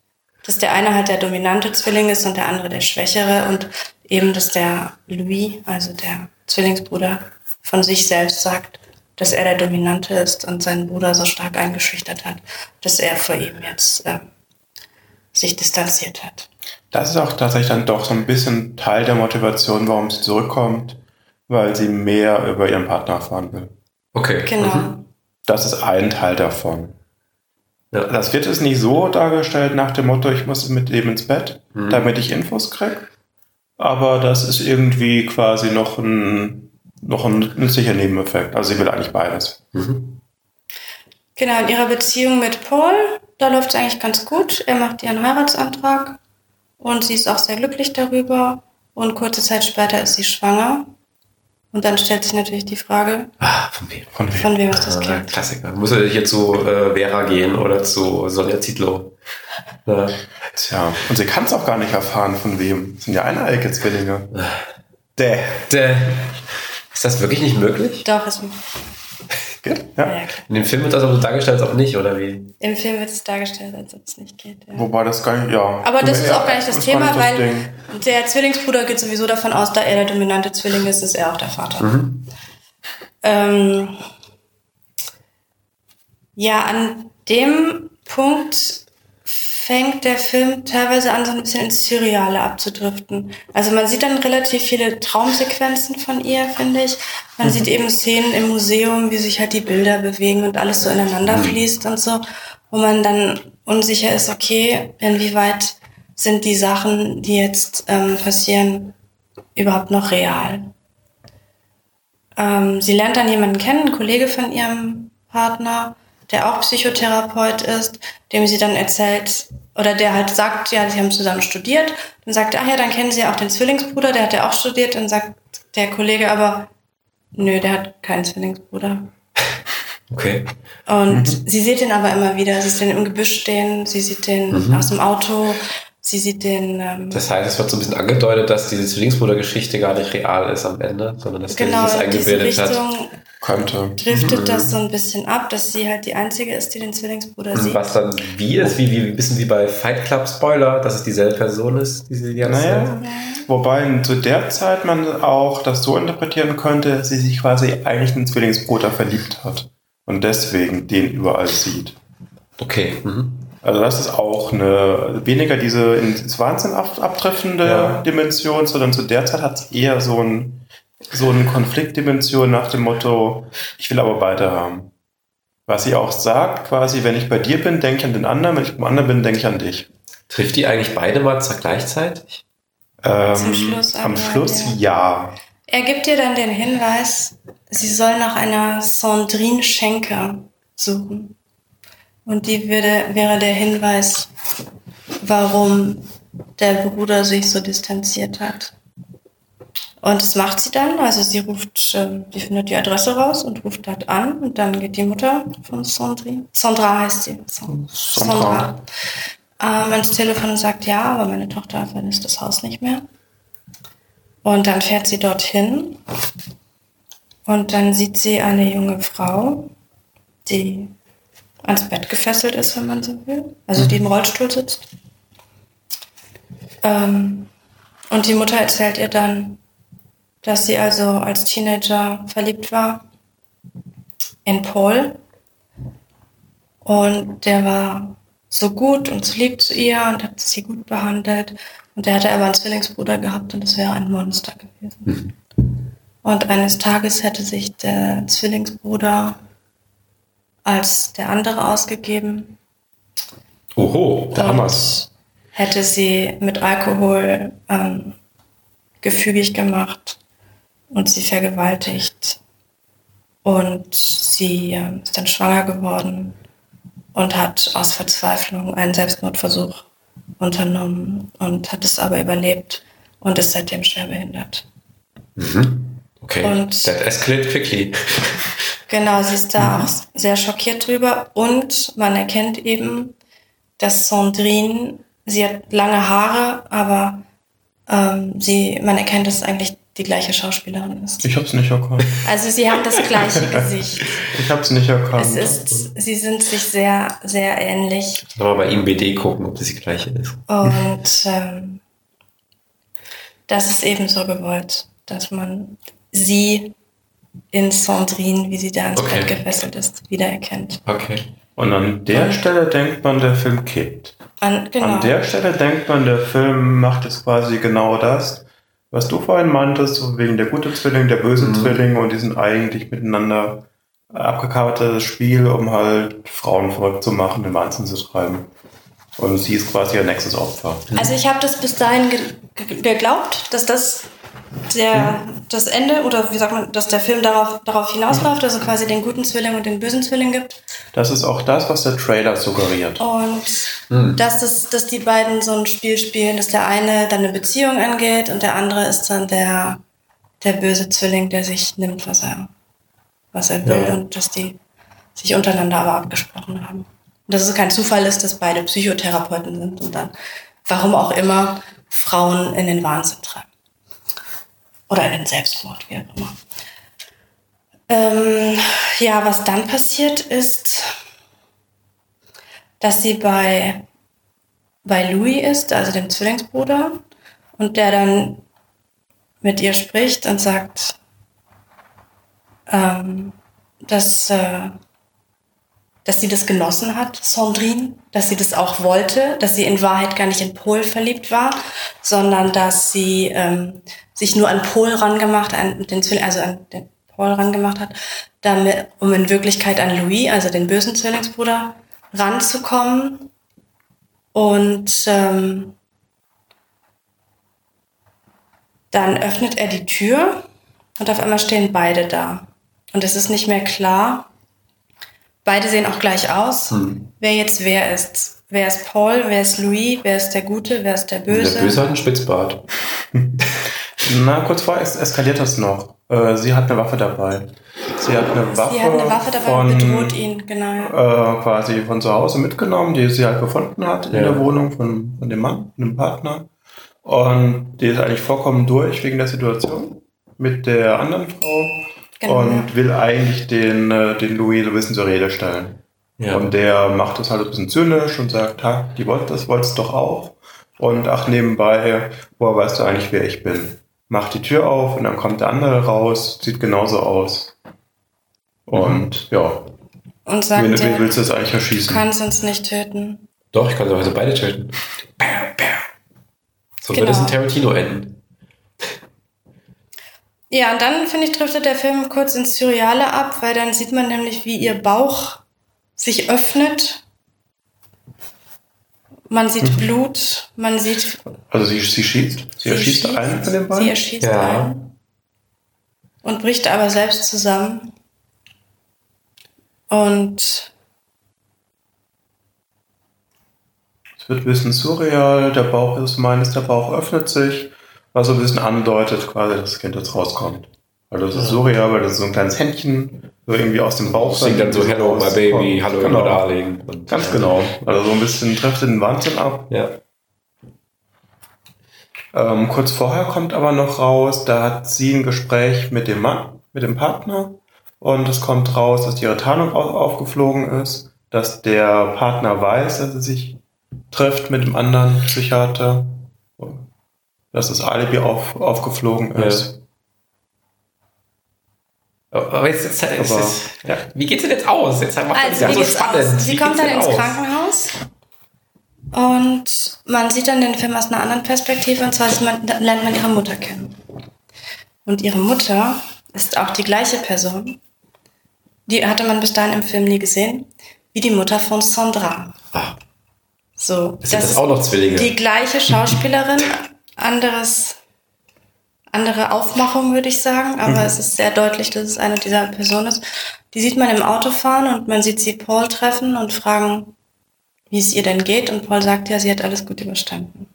dass der eine halt der dominante Zwilling ist und der andere der schwächere und eben, dass der Louis, also der Zwillingsbruder, von sich selbst sagt, dass er der Dominante ist und seinen Bruder so stark eingeschüchtert hat, dass er vor ihm jetzt äh, sich distanziert hat. Das ist auch tatsächlich dann doch so ein bisschen Teil der Motivation, warum sie zurückkommt, weil sie mehr über ihren Partner erfahren will. Okay. Genau. Mhm. Das ist ein Teil davon. Ja. Das wird es nicht so dargestellt nach dem Motto, ich muss mit dem ins Bett, mhm. damit ich Infos kriege. Aber das ist irgendwie quasi noch ein noch ein nützlicher Nebeneffekt. Also sie will eigentlich beides. Mhm. Genau, in ihrer Beziehung mit Paul, da läuft es eigentlich ganz gut. Er macht ihren Heiratsantrag und sie ist auch sehr glücklich darüber. Und kurze Zeit später ist sie schwanger. Und dann stellt sich natürlich die Frage, ah, von wem? Von wem, von wem ist das ah, Kind? Klassiker. Muss er hier zu äh, Vera gehen oder zu Sonja Zietlow? Ja. Tja, und sie kann es auch gar nicht erfahren, von wem. Das sind ja eineige Zwillinge. Däh. Däh. Ist das wirklich nicht möglich? Doch, ist möglich. Geht? Ja. ja In dem Film wird das aber so dargestellt, als ob nicht, oder wie? Im Film wird es dargestellt, als ob es nicht geht. Ja. Wobei das gar nicht, ja. Aber das ist auch gar nicht das Thema, nicht das weil Ding. der Zwillingsbruder geht sowieso davon aus, da er der dominante Zwilling ist, ist er auch der Vater. Mhm. Ähm, ja, an dem Punkt fängt der Film teilweise an, so ein bisschen ins Surreale abzudriften. Also man sieht dann relativ viele Traumsequenzen von ihr, finde ich. Man mhm. sieht eben Szenen im Museum, wie sich halt die Bilder bewegen und alles so ineinander mhm. fließt und so, wo man dann unsicher ist, okay, inwieweit sind die Sachen, die jetzt ähm, passieren, überhaupt noch real. Ähm, sie lernt dann jemanden kennen, einen Kollege von ihrem Partner, der auch Psychotherapeut ist, dem sie dann erzählt, oder der halt sagt, ja, sie haben zusammen studiert. Dann sagt er, ach ja, dann kennen sie ja auch den Zwillingsbruder, der hat ja auch studiert. Dann sagt der Kollege aber, nö, der hat keinen Zwillingsbruder. Okay. Und mhm. sie sieht ihn aber immer wieder. Sie sieht den im Gebüsch stehen, sie sieht den mhm. aus dem Auto, sie sieht den. Ähm, das heißt, es wird so ein bisschen angedeutet, dass diese Zwillingsbruder-Geschichte gar nicht real ist am Ende, sondern dass genau, dieses eingebildet hat. Könnte. Driftet mhm. das so ein bisschen ab, dass sie halt die Einzige ist, die den Zwillingsbruder sieht. Was dann wie ist, wie, wie ein bisschen wie bei Fight Club Spoiler, dass es dieselbe Person ist, die sie die ganze naja, Zeit. Wobei zu der Zeit man auch das so interpretieren könnte, dass sie sich quasi eigentlich in den Zwillingsbruder verliebt hat und deswegen den überall sieht. Okay. Mhm. Also das ist auch eine weniger diese ins Wahnsinn abtreffende ja. Dimension, sondern zu der Zeit hat es eher so ein so eine Konfliktdimension nach dem Motto, ich will aber beide haben. Was sie auch sagt, quasi, wenn ich bei dir bin, denke ich an den anderen, wenn ich beim anderen bin, denke ich an dich. Trifft die eigentlich beide mal gleichzeitig? Ähm, Schluss am Schluss ja. Er gibt dir dann den Hinweis, sie soll nach einer Sandrine Schenker suchen. Und die würde, wäre der Hinweis, warum der Bruder sich so distanziert hat. Und das macht sie dann. Also sie ruft, die findet die Adresse raus und ruft dort an. Und dann geht die Mutter von Sandrine, Sandra heißt sie. Sandra. Sandra. Ähm, ans Telefon und sagt, ja, aber meine Tochter verlässt das Haus nicht mehr. Und dann fährt sie dorthin. Und dann sieht sie eine junge Frau, die ans Bett gefesselt ist, wenn man so will. Also die im Rollstuhl sitzt. Ähm, und die Mutter erzählt ihr dann, dass sie also als Teenager verliebt war in Paul. Und der war so gut und so lieb zu ihr und hat sie gut behandelt. Und der hatte aber einen Zwillingsbruder gehabt und das wäre ein Monster gewesen. Mhm. Und eines Tages hätte sich der Zwillingsbruder als der andere ausgegeben. Oho, da haben wir's. hätte sie mit Alkohol ähm, gefügig gemacht und sie vergewaltigt. Und sie ähm, ist dann schwanger geworden und hat aus Verzweiflung einen Selbstmordversuch unternommen und hat es aber überlebt und ist seitdem schwerbehindert. Okay, Und- that escalated quickly. Genau, sie ist da auch sehr schockiert drüber und man erkennt eben, dass Sandrine, sie hat lange Haare, aber ähm, sie, man erkennt, dass es eigentlich die gleiche Schauspielerin ist. Ich hab's nicht erkannt. Also sie haben das gleiche Gesicht. Ich hab's nicht erkannt. Es ist, sie sind sich sehr, sehr ähnlich Nochmal bei ihm BD gucken, ob das die gleiche ist. und ähm, das ist eben so gewollt, dass man sie in Sandrine, wie sie da ins Okay. Bett gefesselt ist, wiedererkennt. Okay. Und an der Stelle denkt man, der Film kippt. An, genau. An der Stelle denkt man, der Film macht jetzt quasi genau das, was du vorhin meintest, so wegen der gute Zwilling, der böse Zwilling und die sind eigentlich miteinander abgekabertes Spiel, um halt Frauen verrückt zu machen, den Wahnsinn zu treiben. Und sie ist quasi ihr nächstes Opfer. Also ich habe das bis dahin ge ge geglaubt, dass das der, das Ende oder wie sagt man, dass der Film darauf, darauf hinausläuft, dass es quasi den guten Zwilling und den bösen Zwilling gibt. Das ist auch das, was der Trailer suggeriert. Und dass, das, dass die beiden so ein Spiel spielen, dass der eine dann eine Beziehung angeht und der andere ist dann der, der böse Zwilling, der sich nimmt, was er, was er will Ja. und dass die sich untereinander aber abgesprochen haben. Und dass es kein Zufall ist, dass beide Psychotherapeuten sind und dann, warum auch immer, Frauen in den Wahnsinn treiben. Oder in den Selbstmord, wie auch immer. Ähm, ja, was dann passiert ist, dass sie bei, bei Louis ist, also dem Zwillingsbruder, und der dann mit ihr spricht und sagt, ähm, dass, äh, dass sie das genossen hat, Sandrine, dass sie das auch wollte, dass sie in Wahrheit gar nicht in Paul verliebt war, sondern dass sie ähm, sich nur an Paul rangemacht, an den Zwilling, also an den Paul rangemacht hat, damit, um in Wirklichkeit an Louis, also den bösen Zwillingsbruder, ranzukommen. Und ähm, dann öffnet er die Tür und auf einmal stehen beide da. Und es ist nicht mehr klar. Beide sehen auch gleich aus, wer jetzt wer ist. Wer ist Paul, wer ist Louis, wer ist der Gute, wer ist der Böse. Der Böse hat einen Spitzbart. Na, kurz vorher es eskaliert das noch. Äh, sie hat eine Waffe dabei. Sie hat eine Waffe, Sie hat eine Waffe dabei von, und bedroht ihn, genau. äh, quasi von zu Hause mitgenommen, die sie halt gefunden hat in Ja. der Wohnung von, von dem Mann, dem Partner. Und die ist eigentlich vollkommen durch wegen der Situation mit der anderen Frau Genau. und will eigentlich den, äh, den Louis so ein bisschen zur Rede stellen. Ja. Und der macht das halt ein bisschen zynisch und sagt, ha, die wollte das, wollt's doch auch. Und ach, nebenbei, woher weißt du eigentlich, wer ich bin? Macht die Tür auf und dann kommt der andere raus, sieht genauso aus. Und ja, Und sagt, wen, wen willst du jetzt eigentlich du erschießen? kannst uns nicht töten. Doch, ich kann sowieso beide töten. So Genau. würde es in Tarantino enden. Ja, und dann, finde ich, driftet der Film kurz ins Surreale ab, weil dann sieht man nämlich, wie ihr Bauch sich öffnet. Man sieht Mhm. Blut, man sieht. Also sie, sie schießt, sie, erschießt einen von den Sie beiden. erschießt Ja. einen. Und bricht aber selbst zusammen. Und Es wird ein bisschen surreal, der Bauch ist meines, der Bauch öffnet sich, was so ein bisschen andeutet, quasi, dass das Kind jetzt rauskommt. Also das ist surreal, weil das ist so ein kleines Händchen, so irgendwie aus dem Bauch. Singt dann so Hello, my baby, hallo, genau. darling. Und, Ganz genau. Also so ein bisschen trifft den Wahnsinn ab. Ja. Ähm, kurz vorher kommt aber noch raus, da hat sie ein Gespräch mit dem Mann, mit dem Partner. Und es kommt raus, dass ihre Tarnung au- aufgeflogen ist, dass der Partner weiß, dass er sich trifft mit dem anderen Psychiater, dass das Alibi auf, aufgeflogen ist. Aber jetzt, jetzt, jetzt, Aber- jetzt ja. wie geht's denn jetzt aus? Jetzt macht also, das wie so geht's spannend. aus? Sie Wie kommt dann ins aus? Krankenhaus. Und man sieht dann den Film aus einer anderen Perspektive, und zwar man, lernt man ihre Mutter kennen. Und ihre Mutter ist auch die gleiche Person, die hatte man bis dahin im Film nie gesehen, wie die Mutter von Sandra. Ah, So, sind das auch noch Zwillinge? Die gleiche Schauspielerin, anderes, andere Aufmachung, würde ich sagen, aber es ist sehr deutlich, dass es eine dieser Personen ist. Die sieht man im Auto fahren und man sieht sie Paul treffen und fragen, wie es ihr denn geht. Und Paul sagt ja, sie hat alles gut überstanden.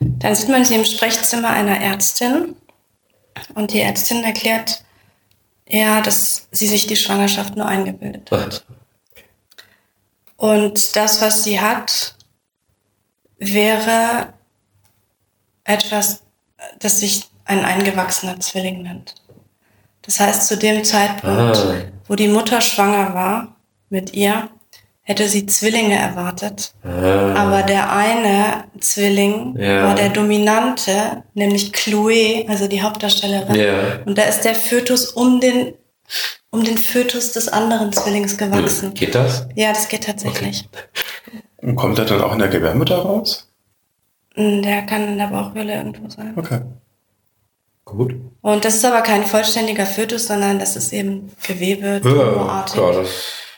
Dann sieht man sie im Sprechzimmer einer Ärztin und die Ärztin erklärt, ja, dass sie sich die Schwangerschaft nur eingebildet hat. Und das, was sie hat, wäre etwas, das sich ein eingewachsener Zwilling nennt. Das heißt, zu dem Zeitpunkt, Ah. wo die Mutter schwanger war mit ihr, hätte sie Zwillinge erwartet. Ah, Aber der eine Zwilling Ja. war der dominante, nämlich Chloe, also die Hauptdarstellerin. Ja. Und da ist der Fötus um den, um den Fötus des anderen Zwillings gewachsen. Geht das? Ja, das geht tatsächlich. Und kommt der dann auch in der Gebärmutter raus? Mm, Der kann in der Bauchhöhle irgendwo sein. Okay. Gut. Und das ist aber kein vollständiger Fötus, sondern das ist eben Gewebe, tumorartig. Ja, das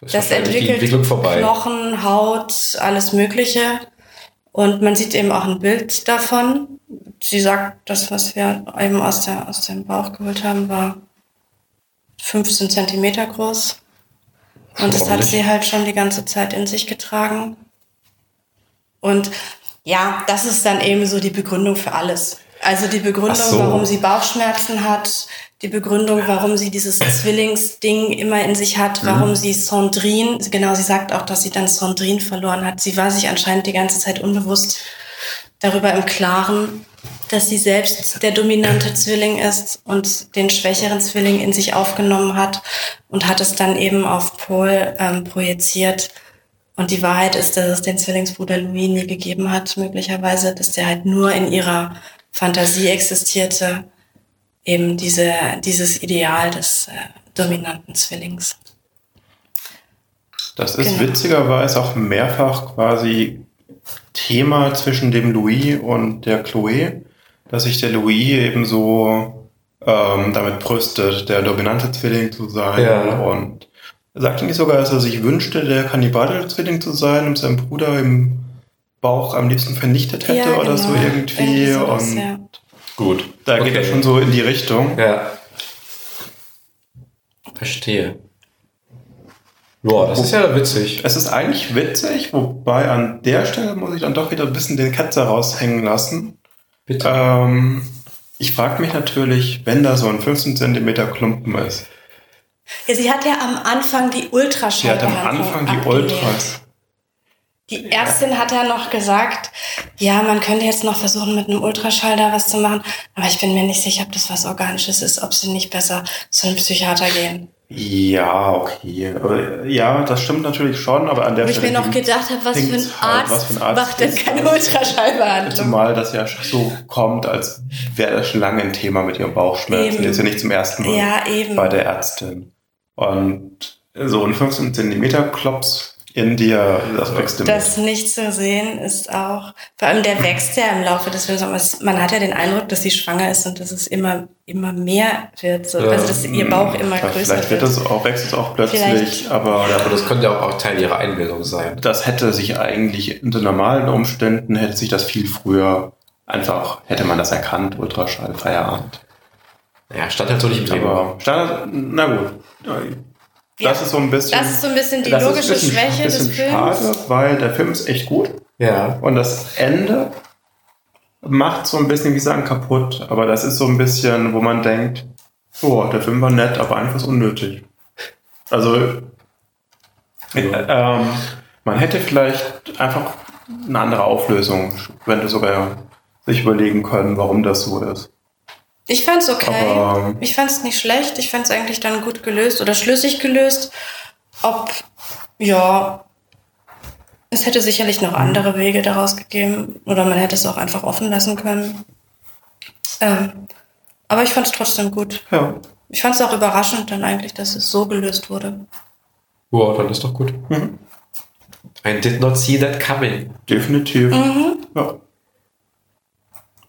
ist das die entwickelt. Knochen, Haut, alles Mögliche. Und man sieht eben auch ein Bild davon. Sie sagt, das, was wir eben aus, der, aus dem Bauch geholt haben, war 15 Zentimeter groß. Und das hat sie halt schon die ganze Zeit in sich getragen. Und ja, das ist dann eben so die Begründung für alles. Also die Begründung, so. warum sie Bauchschmerzen hat, die Begründung, warum sie dieses Zwillingsding immer in sich hat, warum sie Sandrine, genau, sie sagt auch, dass sie dann Sandrine verloren hat. Sie war sich anscheinend die ganze Zeit unbewusst darüber im Klaren, dass sie selbst der dominante Zwilling ist und den schwächeren Zwilling in sich aufgenommen hat und hat es dann eben auf Paul ähm, projiziert. Und die Wahrheit ist, dass es den Zwillingsbruder Louis nie gegeben hat, möglicherweise, dass der halt nur in ihrer Fantasie existierte, eben diese, dieses Ideal des äh, dominanten Zwillings. Das ist Genau. witzigerweise auch mehrfach quasi Thema zwischen dem Louis und der Chloe, dass sich der Louis eben so ähm, damit brüstet, der dominante Zwilling zu sein. Ja. Und er sagte nicht sogar, dass er sich wünschte, der kannibalische Zwilling zu sein und seinen Bruder im Bauch am liebsten vernichtet hätte oder so irgendwie. genau. Irgendwie sowas, und ja. Gut. da geht er schon so in die Richtung. Ja. Verstehe. Boah, das ist ja witzig. Es ist eigentlich witzig, wobei an der Stelle muss ich dann doch wieder ein bisschen den Ketzer raushängen lassen. Bitte. Ähm, ich frage mich natürlich, wenn da so ein 15 Zentimeter Klumpen ist. Ja, sie hat ja am Anfang die Sie hat am Anfang die abgelehnt. Ultras. Die Ärztin hat ja noch gesagt, ja, man könnte jetzt noch versuchen, mit einem Ultraschall da was zu machen, aber ich bin mir nicht sicher, ob das was Organisches ist, ob sie nicht besser zu einem Psychiater gehen. Ja, okay. Ja, das stimmt natürlich schon, aber an der Wo ich mir Stelle. noch gedacht habe, was für, ein klingt's halt, Arzt was für ein Arzt macht denn keine das? Ultraschallbehandlung? Zumal das ja so kommt, als wäre das schon lange ein Thema mit ihrem Bauchschmerzen. Eben. Die ist ja nicht zum ersten Mal Ja, eben. bei der Ärztin. Und so ein 15 Zentimeter Klops in dir, das du mit. Das nicht zu sehen ist auch, vor allem der wächst ja im Laufe des Films. Man hat ja den Eindruck, dass sie schwanger ist und dass es immer, immer mehr wird. So. Ja. Also, dass ihr Bauch immer Ja, größer Vielleicht wird wird. es auch, wächst es auch plötzlich, Vielleicht. aber Ja, aber das könnte ja auch Teil ihrer Einbildung sein. das hätte sich eigentlich unter normalen Umständen hätte sich das viel früher einfach, hätte man das erkannt, Ultraschall, Feierabend. Ja, stand halt so nicht im Drehbuch. Aber Standard, na gut. Das Ja. ist so ein bisschen. Das ist so ein bisschen die logische bisschen- Schwäche des Films. Schade, weil der Film ist echt gut. Ja. Und das Ende macht so ein bisschen, wie sagen, kaputt. Aber das ist so ein bisschen, wo man denkt, oh, der Film war nett, aber einfach unnötig. Also, ähm, man hätte vielleicht einfach eine andere Auflösung, wenn du sogar sich überlegen können, warum das so ist. Ich fand's okay. Aber- ich fand's nicht schlecht. Ich fand's eigentlich dann gut gelöst oder schlüssig gelöst. Ob, ja, es hätte sicherlich noch andere Wege daraus gegeben oder man hätte es auch einfach offen lassen können. Ähm, aber ich fand's trotzdem gut. Ja. Ich fand's auch überraschend dann eigentlich, dass es so gelöst wurde. Boah, dann ist doch gut. Mhm. I did not see that coming. Definitiv. Mhm. Ja.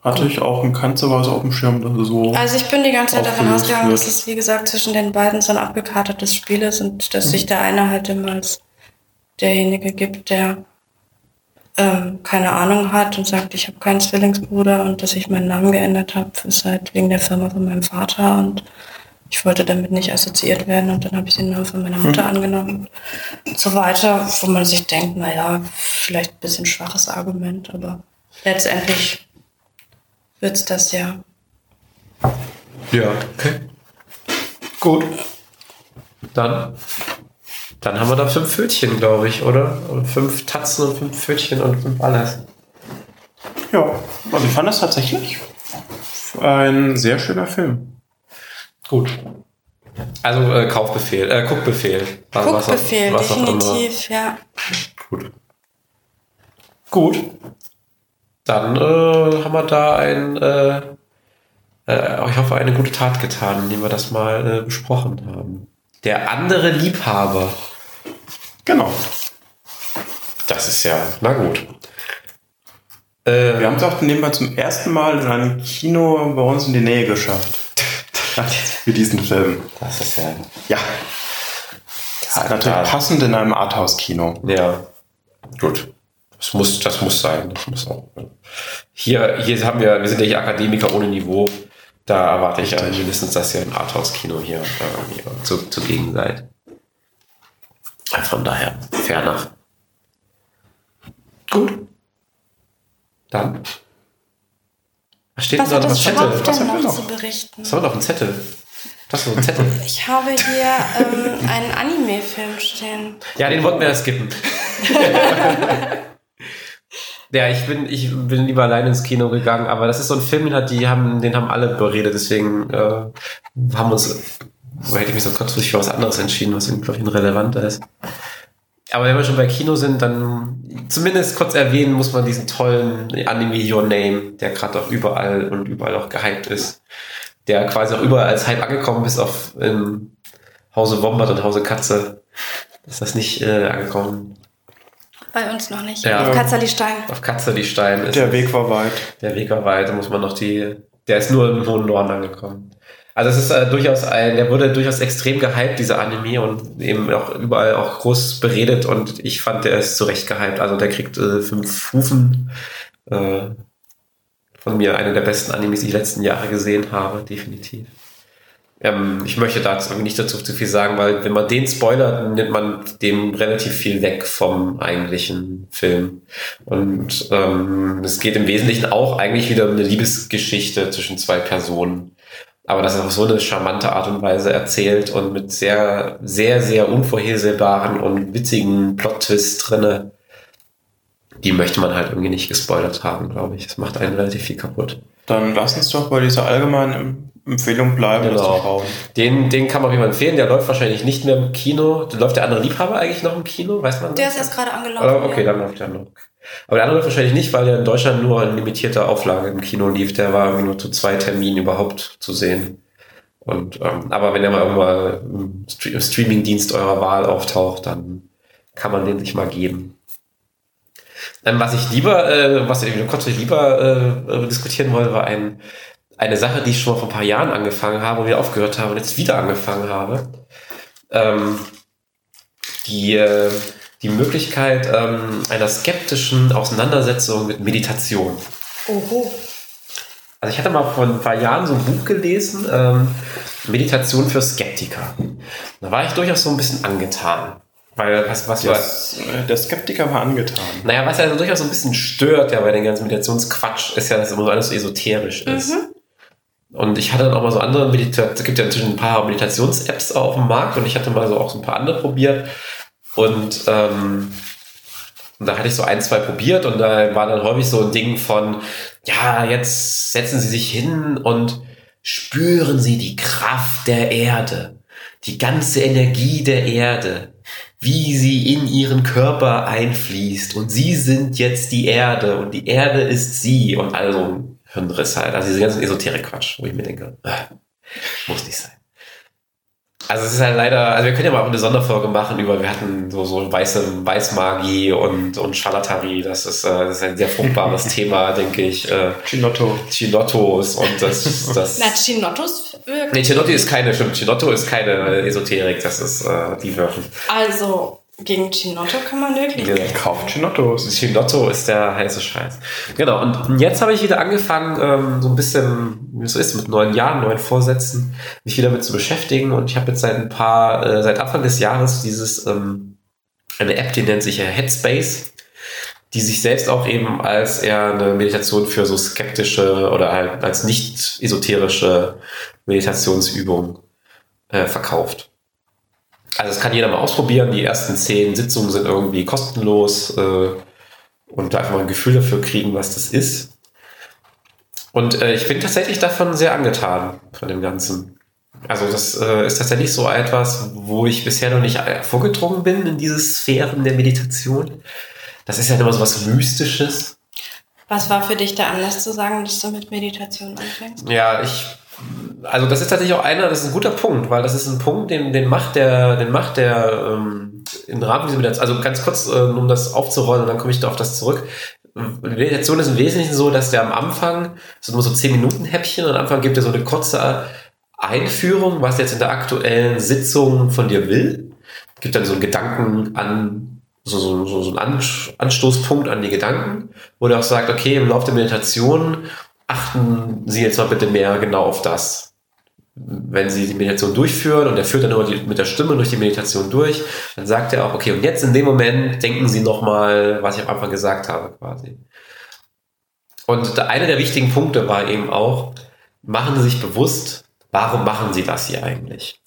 Hatte ich auch Kanz sogar so auf dem Schirm, dass es so. Also ich bin die ganze Zeit davon ausgegangen, dass es wie gesagt zwischen den beiden so ein abgekartetes Spiel ist und dass sich der eine halt immer als derjenige gibt, der ähm, keine Ahnung hat und sagt, ich habe keinen Zwillingsbruder und dass ich meinen Namen geändert habe, ist halt wegen der Firma von meinem Vater und ich wollte damit nicht assoziiert werden und dann habe ich den Namen von meiner Mutter angenommen und so weiter, wo man sich denkt, naja, vielleicht ein bisschen schwaches Argument, aber letztendlich wird's das ja. Ja, okay. Gut. Dann, dann haben wir da fünf Pfötchen, glaube ich, oder? Und fünf Tatzen und fünf Pfötchen und fünf alles. Ja, also ich fand das tatsächlich ein sehr schöner Film. Gut. Also äh, Kaufbefehl, äh, Guckbefehl. Also was auch- Guckbefehl, was auch immer. definitiv, ja. Gut. Gut. Dann äh, haben wir da ein, äh, äh, ich hoffe, eine gute Tat getan, indem wir das mal äh, besprochen haben. Der andere Liebhaber. Genau. Das ist ja, na gut. Äh, Wir haben es auch nebenbei zum ersten Mal in einem Kino bei uns in die Nähe geschafft. Für diesen Film. das ist ja, Ja. ja Natürlich passend in einem Arthouse-Kino. Ja, gut. Das muss, das muss sein. Das muss auch. Hier, hier haben wir, wir sind ja hier Akademiker ohne Niveau. Da erwarte ich ja mindestens, dass ihr im Arthouse-Kino hier äh, hier zu, zugegen seid. Von daher, fair nach. Gut. Dann. Was steht Was denn da noch? Was Zettel? Was denn haben wir noch noch? zu berichten? Was haben wir noch? Ein Zettel. Das ist so ein Zettel. Ich habe hier ähm, einen Anime-Film stehen. Ja, den wollten wir ja skippen. ja, ich bin, ich bin lieber alleine ins Kino gegangen, aber das ist so ein Film, den, hat, die haben, den haben alle beredet, deswegen äh, haben uns, wo hätte ich mich so kurzfristig für was anderes entschieden, was irgendwie, ich, relevanter ist. Aber wenn wir schon bei Kino sind, dann zumindest kurz erwähnen muss man diesen tollen Anime Your Name, der gerade auch überall und überall auch gehypt ist. Der quasi auch überall als Hype angekommen ist, auf im Hause Wombat und Hause Katze. Ist das nicht äh, angekommen? Bei uns noch nicht. Ja. Auf Katzerli Stein. Auf Katze die Stein ist Der Weg war weit. der Weg war weit, da muss man noch die, der ist nur im hohen Norden angekommen. Also es ist äh, durchaus ein, der wurde durchaus extrem gehypt, dieser Anime, und eben auch überall auch groß beredet und ich fand, der ist zu Recht gehypt. Also der kriegt äh, fünf Hufen. Äh, von mir einer der besten Animes, die ich die letzten Jahre gesehen habe, definitiv. Ähm, ich möchte dazu nicht dazu zu viel sagen, weil wenn man den spoilert, nimmt man dem relativ viel weg vom eigentlichen Film. Und ähm, es geht im Wesentlichen auch eigentlich wieder um eine Liebesgeschichte zwischen zwei Personen. Aber das ist auf so eine charmante Art und Weise erzählt und mit sehr, sehr, sehr unvorhersehbaren und witzigen Plot-Twists drinne. Die möchte man halt irgendwie nicht gespoilert haben, glaube ich. Das macht einen relativ viel kaputt. Dann lass uns doch bei dieser allgemeinen Empfehlung bleiben, das zu Genau. schauen. Den, den kann man jeden Fall empfehlen. Der läuft wahrscheinlich nicht mehr im Kino. Läuft der andere Liebhaber eigentlich noch im Kino? Weiß man Der das? ist erst gerade angelaufen. Oh, okay, ja. dann läuft der noch. Aber der andere läuft wahrscheinlich nicht, weil der in Deutschland nur in limitierter Auflage im Kino lief. Der war irgendwie nur zu zwei Terminen überhaupt zu sehen. Und, ähm, aber wenn er mal irgendwann im im Streamingdienst eurer Wahl auftaucht, dann kann man den sich mal geben. Ähm, was ich lieber, äh, was ich kurz lieber äh, diskutieren wollte, war ein, eine Sache, die ich schon mal vor ein paar Jahren angefangen habe und wieder aufgehört habe und jetzt wieder angefangen habe. Ähm, die, äh, die Möglichkeit ähm, einer skeptischen Auseinandersetzung mit Meditation. Oho. Also ich hatte mal vor ein paar Jahren so ein Buch gelesen, ähm, Meditation für Skeptiker. Da war ich durchaus so ein bisschen angetan. Weil was, was war, Das, äh, der Skeptiker war angetan. naja, was ja so durchaus so ein bisschen stört, ja, bei den ganzen Meditationsquatsch, ist ja, dass immer so alles so esoterisch ist. Und ich hatte dann auch mal so andere Meditationen, es gibt ja inzwischen ein paar Meditations-Apps auf dem Markt und ich hatte mal so auch so ein paar andere probiert. Und, ähm, und da hatte ich so ein, zwei probiert und da war dann häufig so ein Ding von, ja, jetzt setzen Sie sich hin und spüren Sie die Kraft der Erde, die ganze Energie der Erde, wie sie in Ihren Körper einfließt und Sie sind jetzt die Erde und die Erde ist Sie und also Hirnriss halt, also diese ganzen Esoterik-Quatsch, wo ich mir denke, äh, muss nicht sein. Also es ist halt leider, also wir können ja mal auch eine Sonderfolge machen über, wir hatten so, so weiße Weißmagie und, und Charlatari, das ist, äh, das ist ein sehr fruchtbares Thema, denke ich. Äh, Chinotto. Chinottos und das, das Na, Chinottos. Nee, Chinotto ist keine, stimmt, Chinotto ist keine Esoterik, das ist, äh, die wirken. Also, gegen Chinotto kann man wirklich. Ja. Kauft Chinottos. Chinotto ist der heiße Scheiß. Genau, und jetzt habe ich wieder angefangen, ähm, so ein bisschen, wie es so ist, mit neuen Jahren, neuen Vorsätzen, mich wieder mit zu beschäftigen. Und ich habe jetzt seit ein paar, äh, seit Anfang des Jahres dieses, ähm, eine App, die nennt sich ja Headspace, die sich selbst auch eben als eher eine Meditation für so skeptische oder halt als nicht esoterische Meditationsübung äh, verkauft. Also das kann jeder mal ausprobieren. Die ersten zehn Sitzungen sind irgendwie kostenlos äh, und da einfach mal ein Gefühl dafür kriegen, was das ist. Und äh, ich bin tatsächlich davon sehr angetan, von dem Ganzen. Also das äh, ist tatsächlich so etwas, wo ich bisher noch nicht äh, vorgedrungen bin in diese Sphären der Meditation. Das ist ja immer so was Mystisches. Was war für dich der Anlass zu sagen, dass du mit Meditation anfängst? Ja, ich also das ist tatsächlich auch einer, das ist ein guter Punkt, weil das ist ein Punkt, den, den macht der, den macht der ähm, im Rahmen dieser Meditation, also ganz kurz, äh, um das aufzurollen, dann komme ich da auf das zurück. Meditation ist im Wesentlichen so, dass der am Anfang, das sind nur so 10 Minuten Häppchen, und am Anfang gibt er so eine kurze Einführung, was jetzt in der aktuellen Sitzung von dir will. Gibt dann so einen Gedanken an, so, so, so, so einen Anstoßpunkt an die Gedanken, wo er auch sagt, okay, im Laufe der Meditation achten Sie jetzt mal bitte mehr genau auf das. Wenn Sie die Meditation durchführen und er führt dann immer die, mit der Stimme durch die Meditation durch, dann sagt er auch, okay, und jetzt in dem Moment denken Sie nochmal, was ich am Anfang gesagt habe, quasi. Und einer der wichtigen Punkte war eben auch, machen Sie sich bewusst, warum machen Sie das hier eigentlich?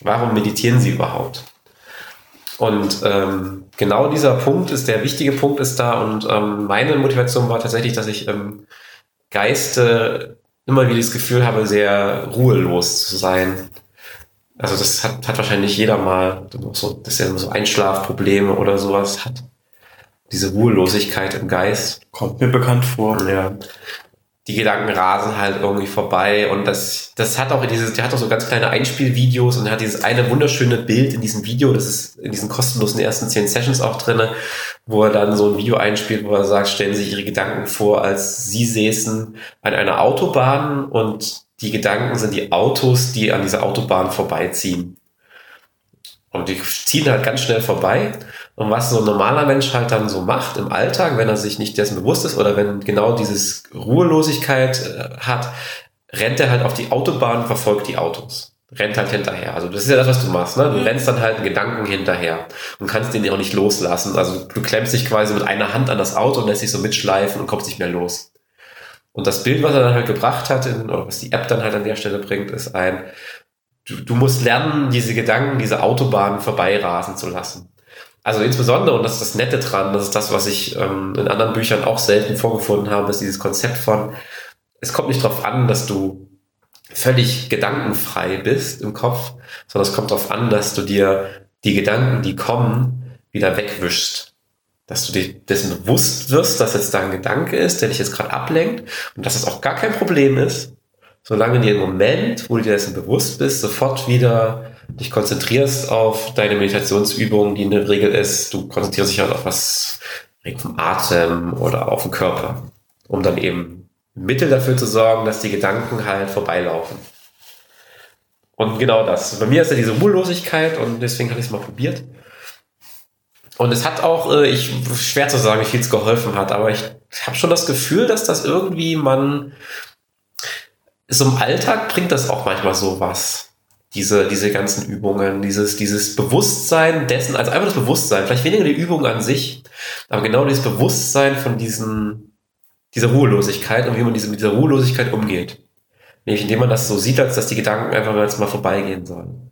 Warum meditieren Sie überhaupt? Und ähm, genau dieser Punkt ist der wichtige Punkt ist da und ähm, meine Motivation war tatsächlich, dass ich ähm, Geiste immer wieder das Gefühl habe, sehr ruhelos zu sein. Also das hat, hat wahrscheinlich jeder mal, so, dass er so Einschlafprobleme oder sowas hat. Diese Ruhelosigkeit im Geist. Kommt mir bekannt vor. Ja die Gedanken rasen halt irgendwie vorbei und das, das hat auch dieses, der hat auch so ganz kleine Einspielvideos und hat dieses eine wunderschöne Bild in diesem Video, das ist in diesen kostenlosen ersten zehn Sessions auch drinne, wo er dann so ein Video einspielt, wo er sagt, stellen Sie sich Ihre Gedanken vor, als Sie säßen an einer Autobahn und die Gedanken sind die Autos, die an dieser Autobahn vorbeiziehen. Und die ziehen halt ganz schnell vorbei. Und was so ein normaler Mensch halt dann so macht im Alltag, wenn er sich nicht dessen bewusst ist oder wenn genau dieses Ruhelosigkeit äh, hat, rennt er halt auf die Autobahn und verfolgt die Autos. Rennt halt hinterher. Also das ist ja das, was du machst. Ne? Du mhm. rennst dann halt einen Gedanken hinterher und kannst den auch nicht loslassen. Also du klemmst dich quasi mit einer Hand an das Auto und lässt dich so mitschleifen und kommst nicht mehr los. Und das Bild, was er dann halt gebracht hat, in, oder was die App dann halt an der Stelle bringt, ist ein, du, du musst lernen, diese Gedanken, diese Autobahnen vorbeirasen zu lassen. Also insbesondere, und das ist das Nette dran, das ist das, was ich ähm, in anderen Büchern auch selten vorgefunden habe, ist dieses Konzept von, es kommt nicht darauf an, dass du völlig gedankenfrei bist im Kopf, sondern es kommt darauf an, dass du dir die Gedanken, die kommen, wieder wegwischst. Dass du dir dessen bewusst wirst, dass jetzt da ein Gedanke ist, der dich jetzt gerade ablenkt und dass es auch gar kein Problem ist, solange dir im Moment, wo du dir dessen bewusst bist, sofort wieder dich konzentrierst auf deine Meditationsübung, die in der Regel ist, du konzentrierst dich halt auf was vom Atem oder auf den Körper, um dann eben Mittel dafür zu sorgen, dass die Gedanken halt vorbeilaufen. Und genau das. Bei mir ist ja diese Ruhelosigkeit und deswegen habe ich es mal probiert. Und es hat auch, äh, ich schwer zu sagen, wie viel es geholfen hat, aber ich habe schon das Gefühl, dass das irgendwie man so im Alltag bringt das auch manchmal so was. Diese, diese ganzen Übungen, dieses, dieses Bewusstsein dessen, also einfach das Bewusstsein, vielleicht weniger die Übung an sich, aber genau dieses Bewusstsein von diesen, dieser Ruhelosigkeit und wie man diese, mit dieser Ruhelosigkeit umgeht. Nämlich indem man das so sieht, als dass die Gedanken einfach mal vorbeigehen sollen.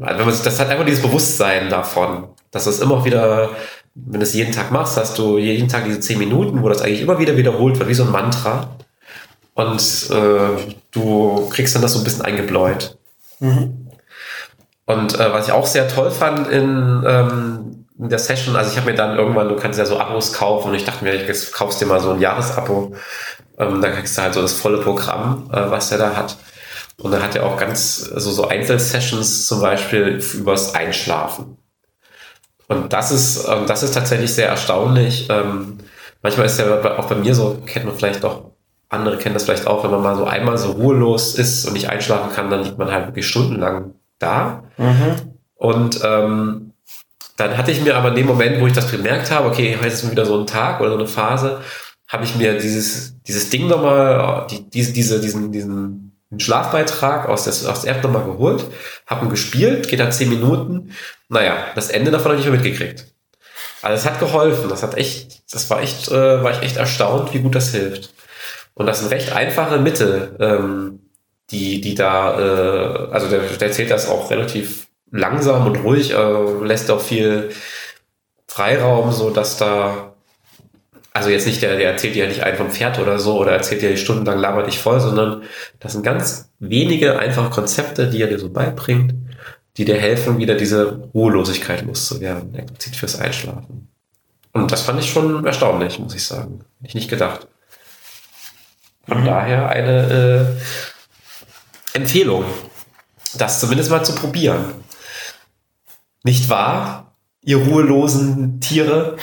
Also das hat einfach dieses Bewusstsein davon, dass das immer wieder, wenn du es jeden Tag machst, hast du jeden Tag diese zehn Minuten, wo das eigentlich immer wieder wiederholt wird, wie so ein Mantra. Und äh, du kriegst dann das so ein bisschen eingebläut. Mhm. Und äh, was ich auch sehr toll fand in, ähm, in der Session, also ich habe mir dann irgendwann, du kannst ja so Abos kaufen und ich dachte mir, ich kaufst dir mal so ein Jahresabo. Ähm, dann kriegst du halt so das volle Programm, äh, was der da hat. Und er hat ja auch ganz, also so Einzelsessions zum Beispiel übers Einschlafen. Und das ist, ähm, das ist tatsächlich sehr erstaunlich. Ähm, manchmal ist ja auch bei mir so, kennt man vielleicht auch, andere kennen das vielleicht auch, wenn man mal so einmal so ruhelos ist und nicht einschlafen kann, dann liegt man halt wirklich stundenlang da. Mhm. Und ähm, dann hatte ich mir aber in dem Moment, wo ich das bemerkt habe, okay, heute ist wieder so ein Tag oder so eine Phase, habe ich mir dieses, dieses Ding nochmal, die, diese, diese, diesen, diesen Schlafbeitrag aus der, aus der App nochmal geholt, habe ihn gespielt, geht da zehn Minuten. Naja, das Ende davon habe ich nicht mehr mitgekriegt. Also es hat geholfen, das hat echt, das war echt, äh, war ich echt erstaunt, wie gut das hilft. Und das sind recht einfache Mittel, ähm, die, die da, äh, also der, der erzählt das auch relativ langsam und ruhig, äh, lässt auch viel Freiraum, so dass da, also jetzt nicht der, der erzählt dir ja nicht einen vom Pferd oder so oder erzählt dir stundenlang labert dich voll, sondern das sind ganz wenige einfache Konzepte, die er dir so beibringt, die dir helfen, wieder diese Ruhelosigkeit loszuwerden, explizit fürs Einschlafen. Und das fand ich schon erstaunlich, muss ich sagen. Hätte ich nicht gedacht. Von Mhm. daher eine äh, Empfehlung, das zumindest mal zu probieren. Nicht wahr, ihr ruhelosen Tiere?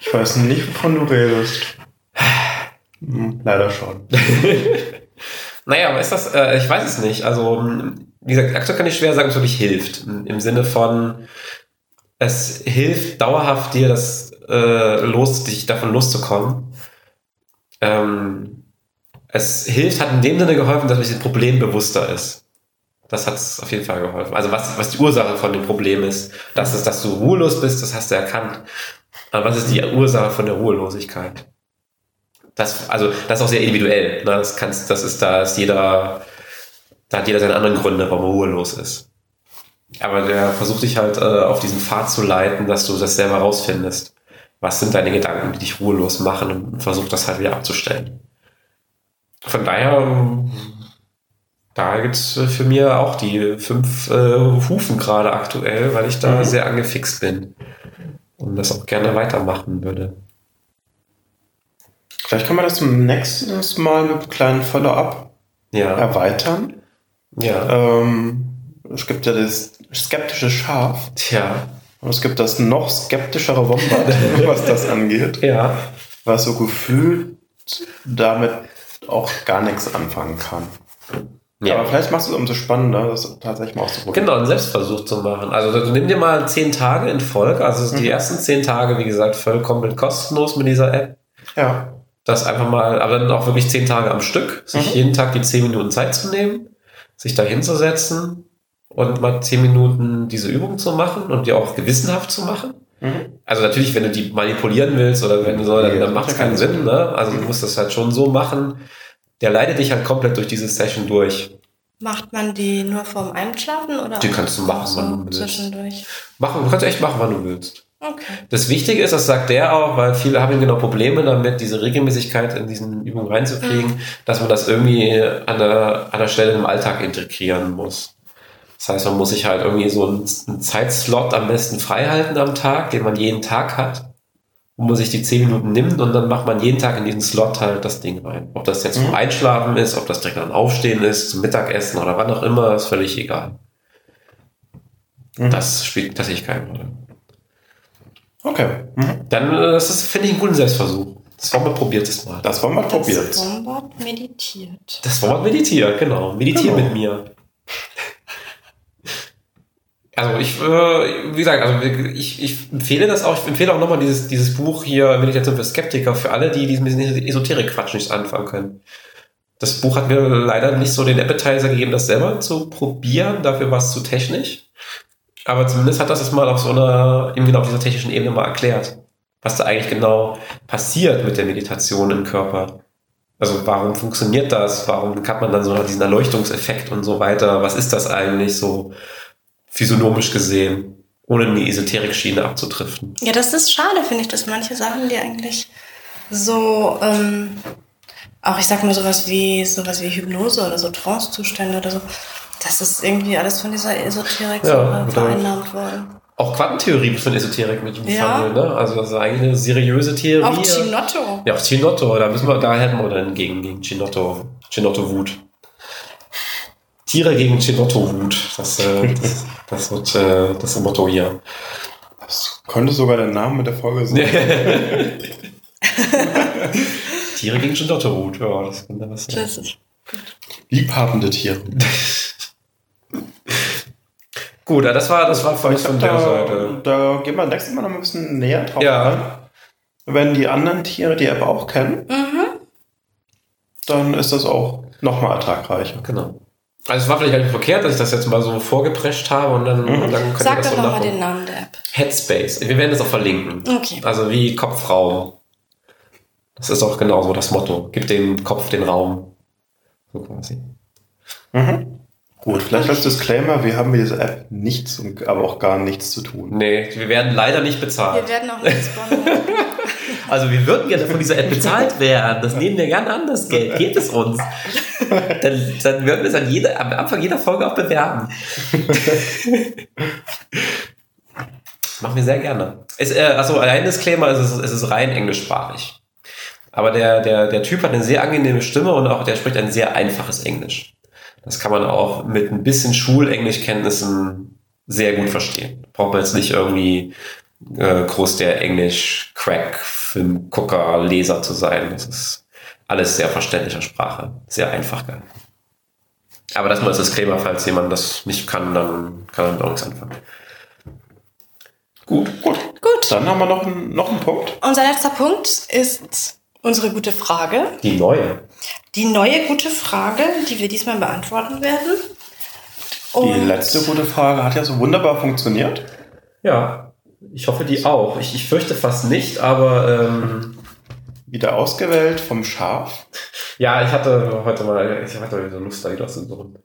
Ich weiß nicht, wovon du redest. Hm, leider schon. Naja, aber ist das, äh, ich weiß es nicht. Also, wie gesagt, aktuell kann ich schwer sagen, es wirklich hilft. Im Sinne von, es hilft dauerhaft dir, das äh, los, dich davon loszukommen. Ähm, es hilft, hat in dem Sinne geholfen, dass man sich dem Problem bewusster ist. Das hat es auf jeden Fall geholfen. Also was, was die Ursache von dem Problem ist, dass es, dass du ruhelos bist, das hast du erkannt. Aber was ist die Ursache von der Ruhelosigkeit? Das, also, das ist auch sehr individuell. Ne? Das kannst, das ist, da ist jeder, da hat jeder seine anderen Gründe, warum er ruhelos ist. Aber der versucht dich halt äh, auf diesen Pfad zu leiten, dass du das selber rausfindest. Was sind deine Gedanken, die dich ruhelos machen und versucht das halt wieder abzustellen. Von daher, da gibt's äh, für mir auch die fünf äh, Hufen gerade aktuell, weil ich da Mhm. sehr angefixt bin und das auch gerne weitermachen würde. Vielleicht kann man das zum nächsten Mal mit einem kleinen Follow-up Ja, erweitern. ja. Ähm, es gibt ja das skeptische Schaf Tja, und es gibt das noch skeptischere Wombat, was das angeht, ja. was so gefühlt damit auch gar nichts anfangen kann. Ja. Aber vielleicht machst du es umso spannender, das tatsächlich mal auszuprobieren. Genau, einen Selbstversuch zu machen. Also du nimm dir mal zehn Tage in Folge. Also die Mhm. ersten zehn Tage, wie gesagt, vollkommen kostenlos mit dieser App. Ja. Das einfach mal, aber dann auch wirklich zehn Tage am Stück, sich Mhm. jeden Tag die zehn Minuten Zeit zu nehmen, sich da hinzusetzen und mal zehn Minuten diese Übung zu machen und die auch gewissenhaft zu machen. Mhm. Also natürlich, wenn du die manipulieren willst oder wenn du so, dann, dann macht es keinen Sinn. Ne? Also du musst das halt schon so machen. Der leitet dich halt komplett durch diese Session durch. Macht man die nur vorm Einschlafen oder Die kannst du machen, so wann du willst. zwischendurch? Machen, du kannst echt machen, wann du willst. Okay. Das Wichtige ist, das sagt der auch, weil viele haben genau Probleme damit, diese Regelmäßigkeit in diesen Übungen reinzukriegen, dass man das irgendwie an der, an der Stelle im Alltag integrieren muss. Das heißt, man muss sich halt irgendwie so einen, einen Zeitslot am besten freihalten am Tag, den man jeden Tag hat, wo man sich die 10 Minuten nimmt und dann macht man jeden Tag in diesen Slot halt das Ding rein. Ob das jetzt zum Mhm. Einschlafen ist, ob das direkt am Aufstehen ist, zum Mittagessen oder wann auch immer, ist völlig egal. Mhm. Das spielt tatsächlich keine Rolle. Okay. Mhm. Dann, äh, das ist, finde ich, einen guten Selbstversuch. Das Wombat probiert es mal. Das wollen wir probiert. Das Wombat meditiert. Das Wombat meditiert, genau. Meditier Genau. mit mir. Also ich, äh, wie gesagt, also ich, ich empfehle das auch, ich empfehle auch nochmal dieses, dieses Buch hier, Meditation für Skeptiker, für alle, die diesen Esoterik-Quatsch nicht anfangen können. Das Buch hat mir leider nicht so den Appetizer gegeben, das selber zu probieren, dafür war es zu technisch. Aber zumindest hat das es mal auf so einer, genau auf dieser technischen Ebene mal erklärt, was da eigentlich genau passiert mit der Meditation im Körper. Also warum funktioniert das? Warum hat man dann so diesen Erleuchtungseffekt und so weiter? Was ist das eigentlich so physiognomisch gesehen, ohne in die Esoterik-Schiene abzudriften? Ja, das ist schade, finde ich, dass manche Sachen, die eigentlich so, ähm, auch ich sag mal sowas wie sowas wie Hypnose oder so Trance-Zustände oder so, das ist irgendwie alles von dieser Esoterik Ja, so oder- vereinnahmt worden. Auch Quantentheorie wird von Esoterik mit Ja. befangen, ne? Also das ist eigentlich eine seriöse Theorie. Auch Chinotto. Ja, auch Chinotto, da müssen wir, da hätten wir dann gegen, gegen Chinotto, Chinotto Wut. Tiere gegen Chinotto-Wut. Das, äh, das, das wird äh, das Motto hier. Das könnte sogar der Name der Folge sein. Tiere gegen Chinotto-Wut. Ja, das könnte was sein. Das ist Liebhabende Tiere. Gut, ja, das war, das war von, von der da, Seite. da gehen wir nächstes Mal noch ein bisschen näher drauf Ja. Wenn die anderen Tiere die App auch kennen, dann ist das auch nochmal ertragreicher. Genau. Also es war vielleicht gar nicht verkehrt, dass ich das jetzt mal so vorgeprescht habe und dann, und dann könnt ihr Sag das doch nochmal den Namen der App. Headspace. Wir werden das auch verlinken. Okay. Also wie Kopfraum. Das ist auch genau so das Motto. Gib dem Kopf den Raum. So quasi. Gut, vielleicht als Disclaimer, wir haben mit dieser App nichts, und, aber auch gar nichts zu tun. Nee, wir werden leider nicht Wir bezahlt. werden auch nicht sponsern. Also wir würden gerne von dieser App bezahlt werden. Das nehmen wir gerne an, das Geld. Gebt es uns. Dann, dann würden wir es an jeder, am Anfang jeder Folge auch bewerben. Machen wir sehr gerne. Es, äh, also ein Disclaimer, es ist, es ist rein englischsprachig. Aber der, der, der Typ hat eine sehr angenehme Stimme und auch der spricht ein sehr einfaches Englisch. Das kann man auch mit ein bisschen Schulenglischkenntnissen sehr gut verstehen. Braucht man jetzt nicht irgendwie äh, groß der Englisch-Crack-Film-Gucker-Leser zu sein. Das ist alles sehr verständlicher Sprache. Sehr einfach gehalten. Aber das mal als Disclaimer, falls jemand das nicht kann, dann kann er damit auch nichts anfangen. Gut. Gut, Gut. dann haben wir noch einen, noch einen Punkt. Unser letzter Punkt ist unsere gute Frage. Die neue. Die neue gute Frage, die wir diesmal beantworten werden. Die Und letzte gute Frage hat ja so wunderbar funktioniert. Ja, ich hoffe die auch. Ich, ich fürchte fast nicht, aber ähm, Wieder ausgewählt vom Schaf. ja, ich hatte heute mal, ich hatte so Lust, da wieder zu suchen.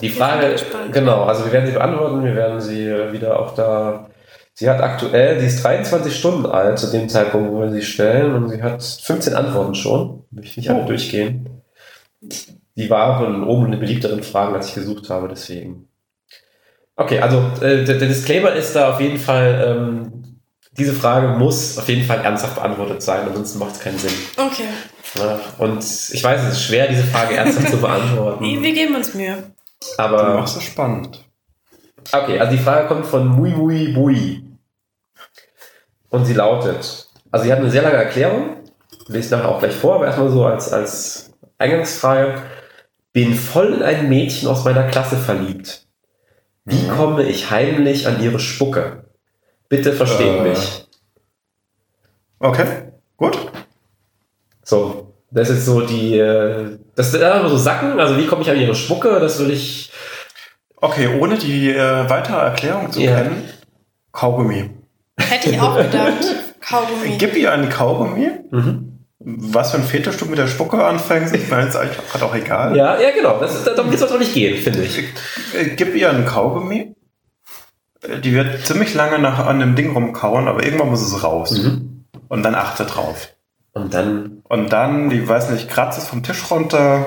Die Frage, genau, also wir werden sie beantworten, wir werden sie äh, wieder auch da. Sie hat aktuell, sie ist 23 Stunden alt zu dem Zeitpunkt, wo wir sie stellen, und sie hat 15 Antworten schon. Will ich nicht alle Oh. durchgehen. Die war auch in, oben in den beliebteren Fragen, als ich gesucht habe, deswegen. Okay, also äh, der, der Disclaimer ist da auf jeden Fall, ähm, diese Frage muss auf jeden Fall ernsthaft beantwortet sein, ansonsten macht es keinen Sinn. okay, Ja, und ich weiß, es ist schwer, diese Frage ernsthaft zu beantworten. wir geben uns Mühe. Du Aber machst es spannend. okay, also die Frage kommt von Mui Mui Bui. Und sie lautet, also sie hat eine sehr lange Erklärung, lese ich nachher auch gleich vor, aber erstmal so als, als Eingangsfrage. Bin voll in ein Mädchen aus meiner Klasse verliebt. Wie Mhm. komme ich heimlich an ihre Spucke? Bitte versteht Äh. mich. Okay, gut. So, das ist so die, äh, das ist einfach so Sacken, also wie komme ich an ihre Spucke, das will ich, Okay, ohne die äh, weitere Erklärung zu Ja. kennen, Kaugummi. Hätte ich auch gedacht. Kaugummi. Gib ihr einen Kaugummi. mhm. Was für ein Fetisch du mit der Spucke anfängst, ich meine, ist eigentlich gerade auch egal. ja, ja genau, das ist, darum soll es doch nicht gehen, finde ich. Gib ihr einen Kaugummi. Die wird ziemlich lange nach an dem Ding rumkauen, aber irgendwann muss es raus. Mhm. Und dann achte drauf. Und dann, Und dann, die weiß nicht, kratzt es vom Tisch runter,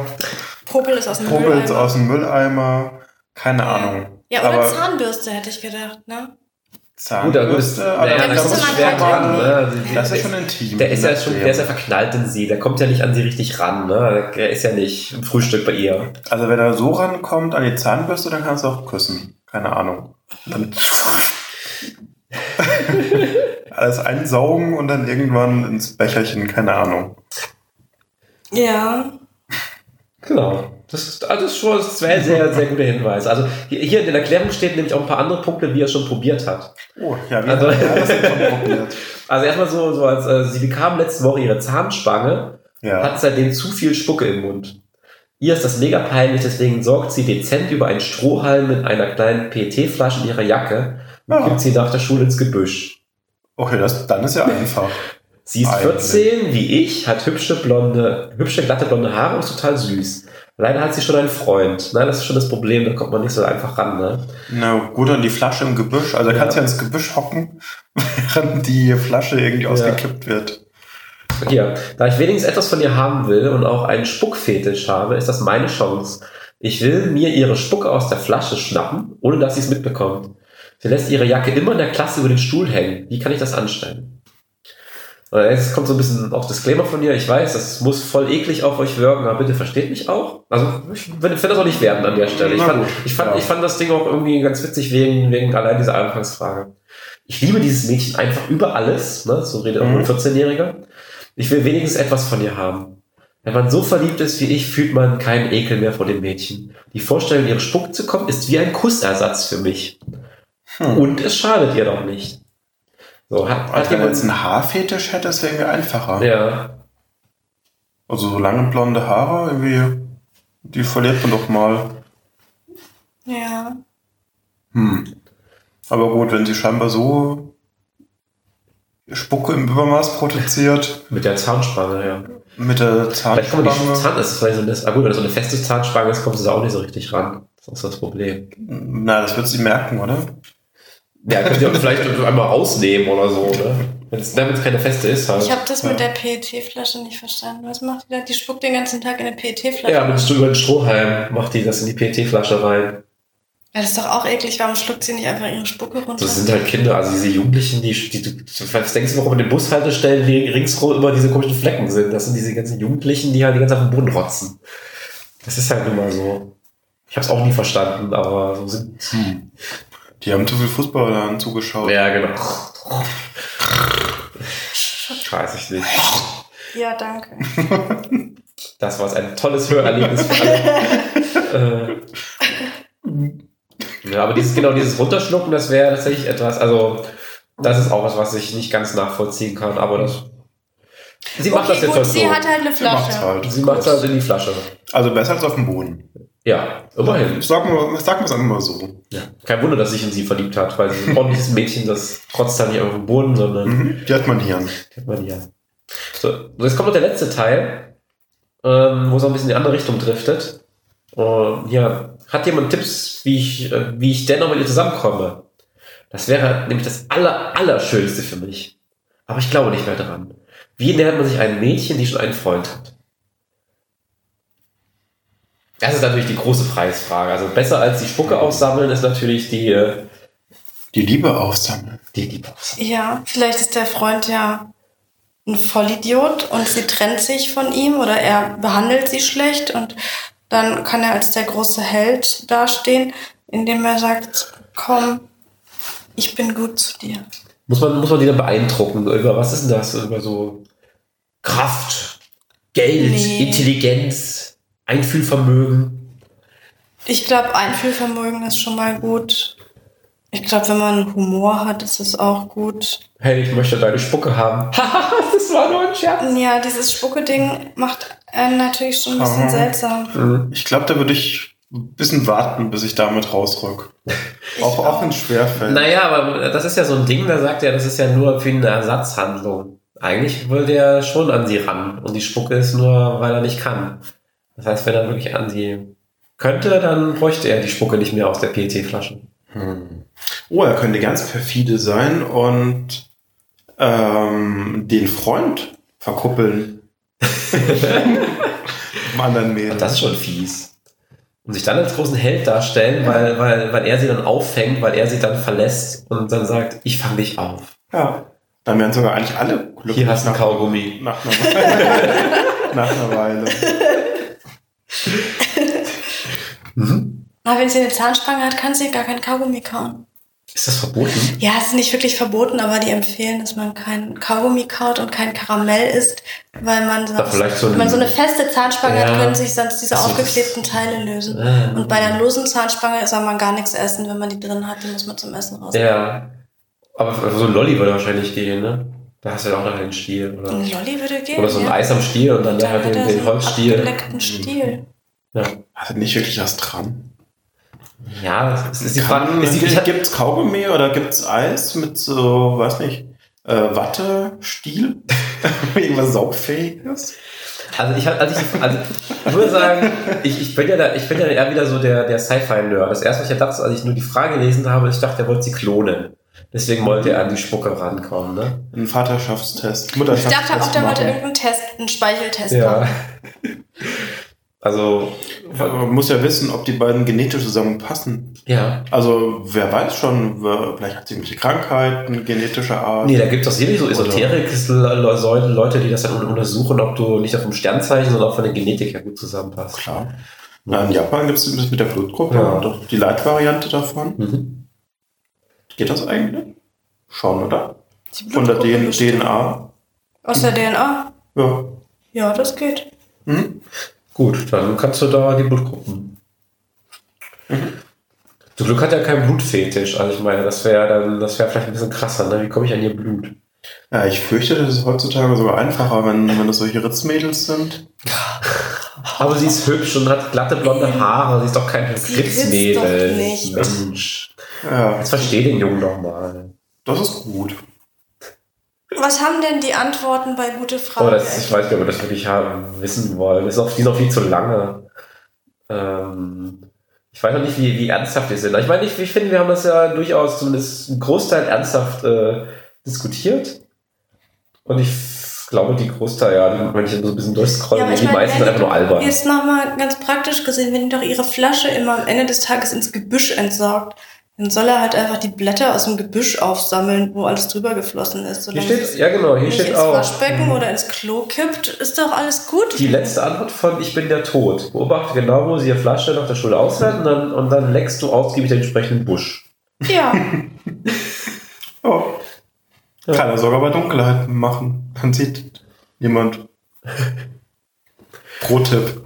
Popel ist aus dem probelt es Mülleimer. aus dem Mülleimer. Keine Ahnung. Ja, oder aber Zahnbürste hätte ich gedacht, ne? Gut, aber gut, das, Zahnbürste, aber naja, da da müsste muss man schwer halt dran, ne? Das ist der- schon intim. Der ist ja das schon, der ist ja verknallt in sie, der kommt ja nicht an sie richtig ran, ne? Der ist ja nicht im Frühstück bei ihr. Also wenn er so rankommt an die Zahnbürste, dann kannst du auch küssen. Keine Ahnung. Dann alles einsaugen und dann irgendwann ins Becherchen, keine Ahnung. Ja. Genau. Das ist, also das ist schon ein sehr, sehr guter Hinweis. Also hier, in der Erklärung steht nämlich auch ein paar andere Punkte, wie er schon probiert hat. Oh, ja, wie Also- hat er das schon probiert? Also erstmal so, so als äh, sie bekam letzte Woche ihre Zahnspange, Ja. hat seitdem zu viel Spucke im Mund. Ihr ist das mega peinlich, deswegen sorgt sie dezent über einen Strohhalm mit einer kleinen PET-Flasche in ihrer Jacke und Ja. gibt sie nach der Schule ins Gebüsch. Okay, das, dann ist ja einfach. Sie ist Eigentlich. 14, wie ich, hat hübsche blonde, hübsche glatte blonde Haare und ist total süß. Leider hat sie schon einen Freund. Nein, das ist schon das Problem, da kommt man nicht so einfach ran, ne? Na gut, dann die Flasche im Gebüsch. Also da Ja. kannst du ja ins Gebüsch hocken, während die Flasche irgendwie ausgekippt wird. Hier, da ich wenigstens etwas von ihr haben will und auch einen Spuckfetisch habe, ist das meine Chance. Ich will mir ihre Spucke aus der Flasche schnappen, ohne dass sie es mitbekommt. Sie lässt ihre Jacke immer in der Klasse über den Stuhl hängen. Wie kann ich das anstellen? Jetzt kommt so ein bisschen auch Disclaimer von dir. Ich weiß, das muss voll eklig auf euch wirken, aber bitte versteht mich auch. Also ich finde das auch nicht werden an der Stelle. Ich fand, ich, fand, ja. ich fand das Ding auch irgendwie ganz witzig wegen, wegen allein dieser Anfangsfrage. Ich liebe dieses Mädchen einfach über alles, ne? so redet auch Mhm. ein 14-Jähriger. Ich will wenigstens etwas von ihr haben. Wenn man so verliebt ist wie ich, fühlt man keinen Ekel mehr vor dem Mädchen. Die Vorstellung, ihre Spuck zu kommen, ist wie ein Kussersatz für mich. Hm. Und es schadet ihr doch nicht. So, hat, Also hat wenn jemand, jetzt einen Haarfetisch hätte, das wäre irgendwie einfacher. ja, Also so lange blonde Haare, irgendwie, die verliert man doch mal. Ja. Hm. Aber gut, wenn sie scheinbar so Spucke im Übermaß produziert, mit der Zahnspange, ja. mit der Vielleicht kommt die Zahnspange. Zahn, ist vielleicht so eine, ah gut, wenn das so eine feste Zahnspange ist, kommst du da auch nicht so richtig ran. Das ist das Problem. Na, das wird sie merken, oder? Ja, könnt ihr auch vielleicht einmal rausnehmen oder so, ne? Wenn es damit keine feste ist, halt. Ich habe das mit Ja. der PET-Flasche nicht verstanden. Was macht die da? Die spuckt den ganzen Tag in eine PET-Flasche. ja, mit über den Strohhalm macht die das in die PET-Flasche rein. Ja, das ist doch auch eklig. Warum schluckt sie nicht einfach ihre Spucke runter? Das sind halt Kinder, also diese Jugendlichen, die, die du, was denkst du, warum in den Bushaltestellen ri- ringsrum immer diese komischen Flecken sind? Das sind diese ganzen Jugendlichen, die halt die ganze Zeit auf den Boden rotzen. Das ist halt immer so. Ich habe es auch nie verstanden, aber so sind. Hm. Die haben zu viel Fußballern zugeschaut. Ja, genau. Weiß ich nicht. Ja, danke. Das war ein tolles Hörerlebnis für alle. äh, ja, aber dieses, genau, dieses Runterschlucken, das wäre tatsächlich etwas, also, das ist auch was, was ich nicht ganz nachvollziehen kann, aber das. Sie macht das okay, jetzt gut, halt sie so. hat halt eine Sie Flasche. halt. Sie macht es halt in die Flasche. Also besser als auf dem Boden. Ja, immerhin. Sagen wir, sagen wir es mal so. Ja. Kein Wunder, dass sich in sie verliebt hat, weil sie ist ein ordentliches Mädchen, das trotzt halt nicht auf dem Boden, sondern Mhm. Die hat man hier. kennt man ja. So, jetzt kommt noch der letzte Teil, ähm, wo es auch ein bisschen in die andere Richtung driftet. Und ja, hat jemand Tipps, wie ich, äh, wie ich dennoch mit ihr zusammenkomme? Das wäre nämlich das aller, allerschönste für mich. Aber ich glaube nicht mehr dran. Wie nähert man sich einem Mädchen, die schon einen Freund hat? Das ist natürlich die große Preisfrage. Also besser als die Spucke aufsammeln ist natürlich die, äh, Die Liebe aufsammeln. die Liebe aufsammeln. Ja, vielleicht ist der Freund ja ein Vollidiot und sie trennt sich von ihm oder er behandelt sie schlecht und dann kann er als der große Held dastehen, indem er sagt, komm, ich bin gut zu dir. Muss man, muss man die dann beeindrucken? Über was ist denn das? Über so Kraft, Geld, Nee. Intelligenz, Einfühlvermögen. Ich glaube, Einfühlvermögen ist schon mal gut. Ich glaube, wenn man Humor hat, ist es auch gut. Hey, ich möchte deine Spucke haben. Haha, das war nur ein Scherz. Ja, dieses Spucke-Ding macht einen natürlich schon ein bisschen Aha. seltsam. Ich glaube, da würde ich ein bisschen warten, bis ich damit rausrück. Auch, auch wenn es schwerfällt. Naja, aber das ist ja so ein Ding, da sagt er, das ist ja nur für eine Ersatzhandlung. Eigentlich will der schon an sie ran und die Spucke ist nur, weil er nicht kann. Das heißt, wenn er wirklich an sie könnte, dann bräuchte er die Spucke nicht mehr aus der PET-Flasche. Hm. Oh, er könnte ganz perfide sein und ähm, den Freund verkuppeln. Im anderen Mädel. Das ist schon fies. Und sich dann als großen Held darstellen, weil, weil, weil er sie dann auffängt, weil er sie dann verlässt und dann sagt, ich fange dich auf. ja. Dann wären sogar eigentlich alle glücklich Hier hast du Kaugummi. nach, einer Weile. nach einer Weile. Aber wenn sie eine Zahnspange hat, kann sie gar kein Kaugummi kauen. Ist das verboten? Ja, es ist nicht wirklich verboten, aber die empfehlen, dass man kein Kaugummi kaut und kein Karamell isst, weil man sonst, so wenn man so eine feste Zahnspange Ja. hat, können sich sonst diese aufgeklebten Teile lösen. Ah. Und bei der losen Zahnspange soll man gar nichts essen, wenn man die drin hat, die muss man zum Essen raus. Ja. Aber so ein Lolli würde wahrscheinlich gehen, ne? Da hast du ja auch noch den Stiel, oder? Ein Lolli würde gehen. Oder so ein ja. Eis am Stiel und dann Da halt den, den so einen Holzstiel. Stiel. Ja. Hat er nicht wirklich was dran? Ja, es ist die Frage. Kann, ich, gibt's Kaugummi oder gibt's Eis mit so, weiß nicht, äh, Wattestiel? Irgendwas saugfähiges? also ich, also ich, also ich würde sagen, ich, ich bin ja da, ich bin ja eher wieder so der, der Sci-Fi-Nerd. Das erste, was ich dachte, als ich nur die Frage gelesen habe, ich dachte, er wollte sie klonen. Deswegen wollte er an die Spucke rankommen, ne? Ein Vaterschaftstest, Ich Mutterschaftstest dachte auch, der wollte irgendeinen Test, einen Speicheltest Ja. machen. Also, man muss ja wissen, ob die beiden genetisch zusammenpassen. ja. Also, wer weiß schon, wer, vielleicht hat sie irgendwelche Krankheiten genetischer Art. Nee, da gibt es auch sicherlich so Esoterik-Leute, die das dann untersuchen, ob du nicht auf dem Sternzeichen, sondern auch von der Genetik her gut zusammenpasst. Klar. Ja, in Japan gibt es das mit der Blutgruppe Ja. und auch die Leitvariante davon. Mhm. Geht das eigentlich? Schon, oder? Von der. DNA. Aus der DNA? Ja. Ja, das geht. Mhm. Gut, dann kannst du da die Blutgruppen. Zum Glück hat er keinen Blutfetisch. Also ich meine, das wäre dann, das wäre vielleicht ein bisschen krasser, ne? Wie komme ich an ihr Blut? Ja, ich fürchte, das ist heutzutage sogar einfacher, wenn, wenn das solche Ritzmädels sind. Aber sie ist hübsch und hat glatte blonde Haare. Sie ist doch kein Sie ritzt Fritzmädel. doch nicht. Mensch. Ja, Jetzt versteh den Jungen doch mal. das ist gut. Was haben denn die Antworten bei gute Fragen? Oh, das, ich weiß nicht, ob wir das wirklich haben, wissen wollen. Das ist auch, die ist noch viel zu lange. Ähm, ich weiß noch nicht, wie, wie ernsthaft wir sind. Ich meine, ich, ich finde, wir haben das ja durchaus zumindest einen Großteil ernsthaft äh, diskutiert. Und ich glaube, die Großteil, ja, die, wenn ich so ein bisschen durchscrolle, ich die meine, meisten sind einfach nur albern. Jetzt nochmal ganz praktisch gesehen, wenn die doch ihre Flasche immer am Ende des Tages ins Gebüsch entsorgt, dann soll er halt einfach die Blätter aus dem Gebüsch aufsammeln, wo alles drüber geflossen ist. Hier steht, ja genau, hier steht ins auch. Waschbecken oder ins Klo kippt, ist doch alles gut. Die letzte Antwort von Ich bin der Tod. Beobachte genau, wo sie ihre Flasche nach der Schule ausleiten und dann, und dann leckst du ausgiebig den entsprechenden Busch. Ja, Oh. Kann er sogar bei Dunkelheit machen. Dann sieht jemand. Pro-Tipp.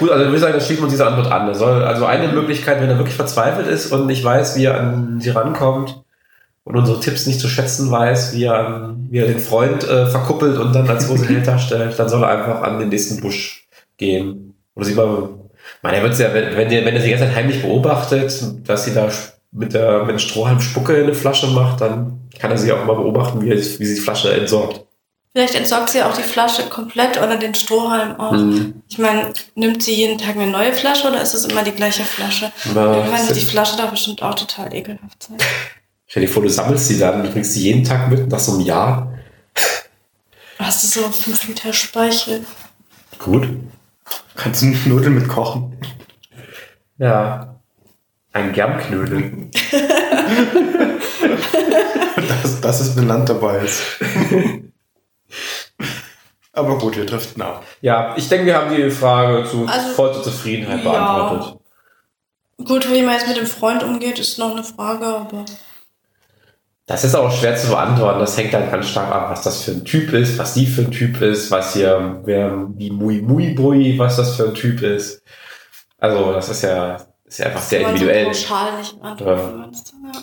Gut, also würde ich sagen, dann schließen wir uns diese Antwort an. Das soll, also eine Möglichkeit, wenn er wirklich verzweifelt ist und nicht weiß, wie er an sie rankommt und unsere Tipps nicht zu schätzen weiß, wie er, wie er den Freund äh, verkuppelt und dann als großen Held darstellt, dann soll er einfach an den nächsten Busch gehen. Oder sie mal, meine, er wird ja, wenn, wenn, er- wenn er sie die ganze Zeit heimlich beobachtet, dass sie da mit der mit dem Strohhalm Spucke in eine Flasche macht, dann kann er sie auch mal beobachten, wie, er, wie sie die Flasche entsorgt. Vielleicht entsorgt sie auch die Flasche komplett oder den Strohhalm auch. Mhm. Ich meine, nimmt sie jeden Tag eine neue Flasche oder ist es immer die gleiche Flasche? Na, Irgendwann wird die das- Flasche doch bestimmt auch total ekelhaft sein. Stell dir vor, du sammelst sie dann, du bringst sie jeden Tag mit nach so einem Jahr. Hast du so fünf Liter Speichel? Gut. Kannst du Nudeln mit kochen? Ja. Ein Germknödel. Dass, dass es benannt dabei ist. Aber gut, wir driften ab. Ja, ich denke, wir haben die Frage zu Also, vollster Zufriedenheit ja. beantwortet. Gut, wie man jetzt mit dem Freund umgeht, ist noch eine Frage, aber Das ist auch schwer zu beantworten. Das hängt dann ganz stark ab, was das für ein Typ ist, was die für ein Typ ist, was hier, wer, wie Mui Mui Bui, was das für ein Typ ist. Also, das ist ja, ist ja einfach sehr man so individuell. pauschal nicht? Ja.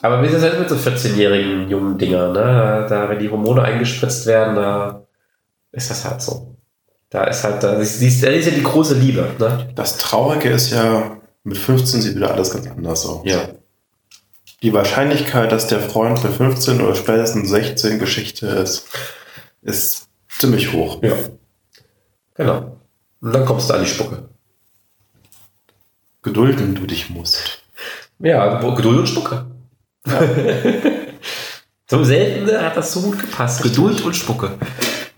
Aber wie ist das halt mit so 14-jährigen jungen Dinger, ne? Da, wenn die Hormone eingespritzt werden, da ist das halt so. Da ist halt, da ist, da ist ja die große Liebe, ne? Das Traurige ist ja, mit 15 sieht wieder alles ganz anders aus. Ja. Die Wahrscheinlichkeit, dass der Freund mit 15 oder spätestens 16 Geschichte ist, ist ziemlich hoch. Ja. Genau. Und dann kommst du an die Spucke. Gedulden du dich musst. Ja, Geduld und Spucke. so selten ne, hat das so gut gepasst. Geduld und Spucke.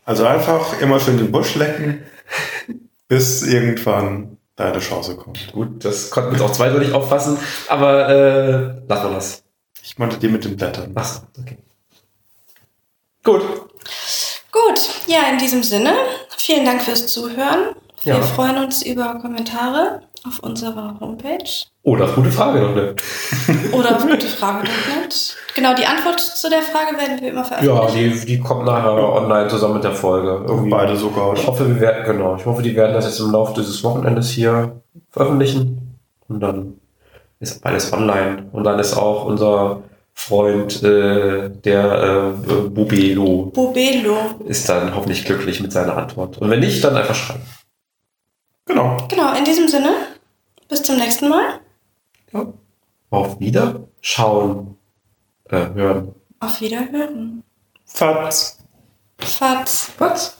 Also einfach immer schön den Busch lecken, bis irgendwann deine Chance kommt. Gut, das konnten wir jetzt auch zweideutig auffassen, aber äh, lassen wir das. Ich meinte die mit den Blättern. Ach okay. Gut. Gut, ja, in diesem Sinne, vielen Dank fürs Zuhören. Wir Ja. freuen uns über Kommentare auf unserer Homepage Oder gute Frage noch, ne? oder auf gutefrage.net. Genau, die Antwort zu der Frage werden wir immer Ja, veröffentlichen. die, die kommt nachher online zusammen mit der Folge. Irgendwie. Beide sogar. Ich hoffe, wir werden, genau, ich hoffe, die werden das jetzt im Laufe dieses Wochenendes hier veröffentlichen. Und dann ist alles online. Und dann ist auch unser Freund, äh, der äh, Bubelo, Bobelo. ist dann hoffentlich glücklich mit seiner Antwort. Und wenn nicht, dann einfach schreiben. Genau. Genau, in diesem Sinne, bis zum nächsten Mal. Ja. Auf Wiederschauen, äh, hören. Auf Wiederhören. Fatz. Fatz. Was?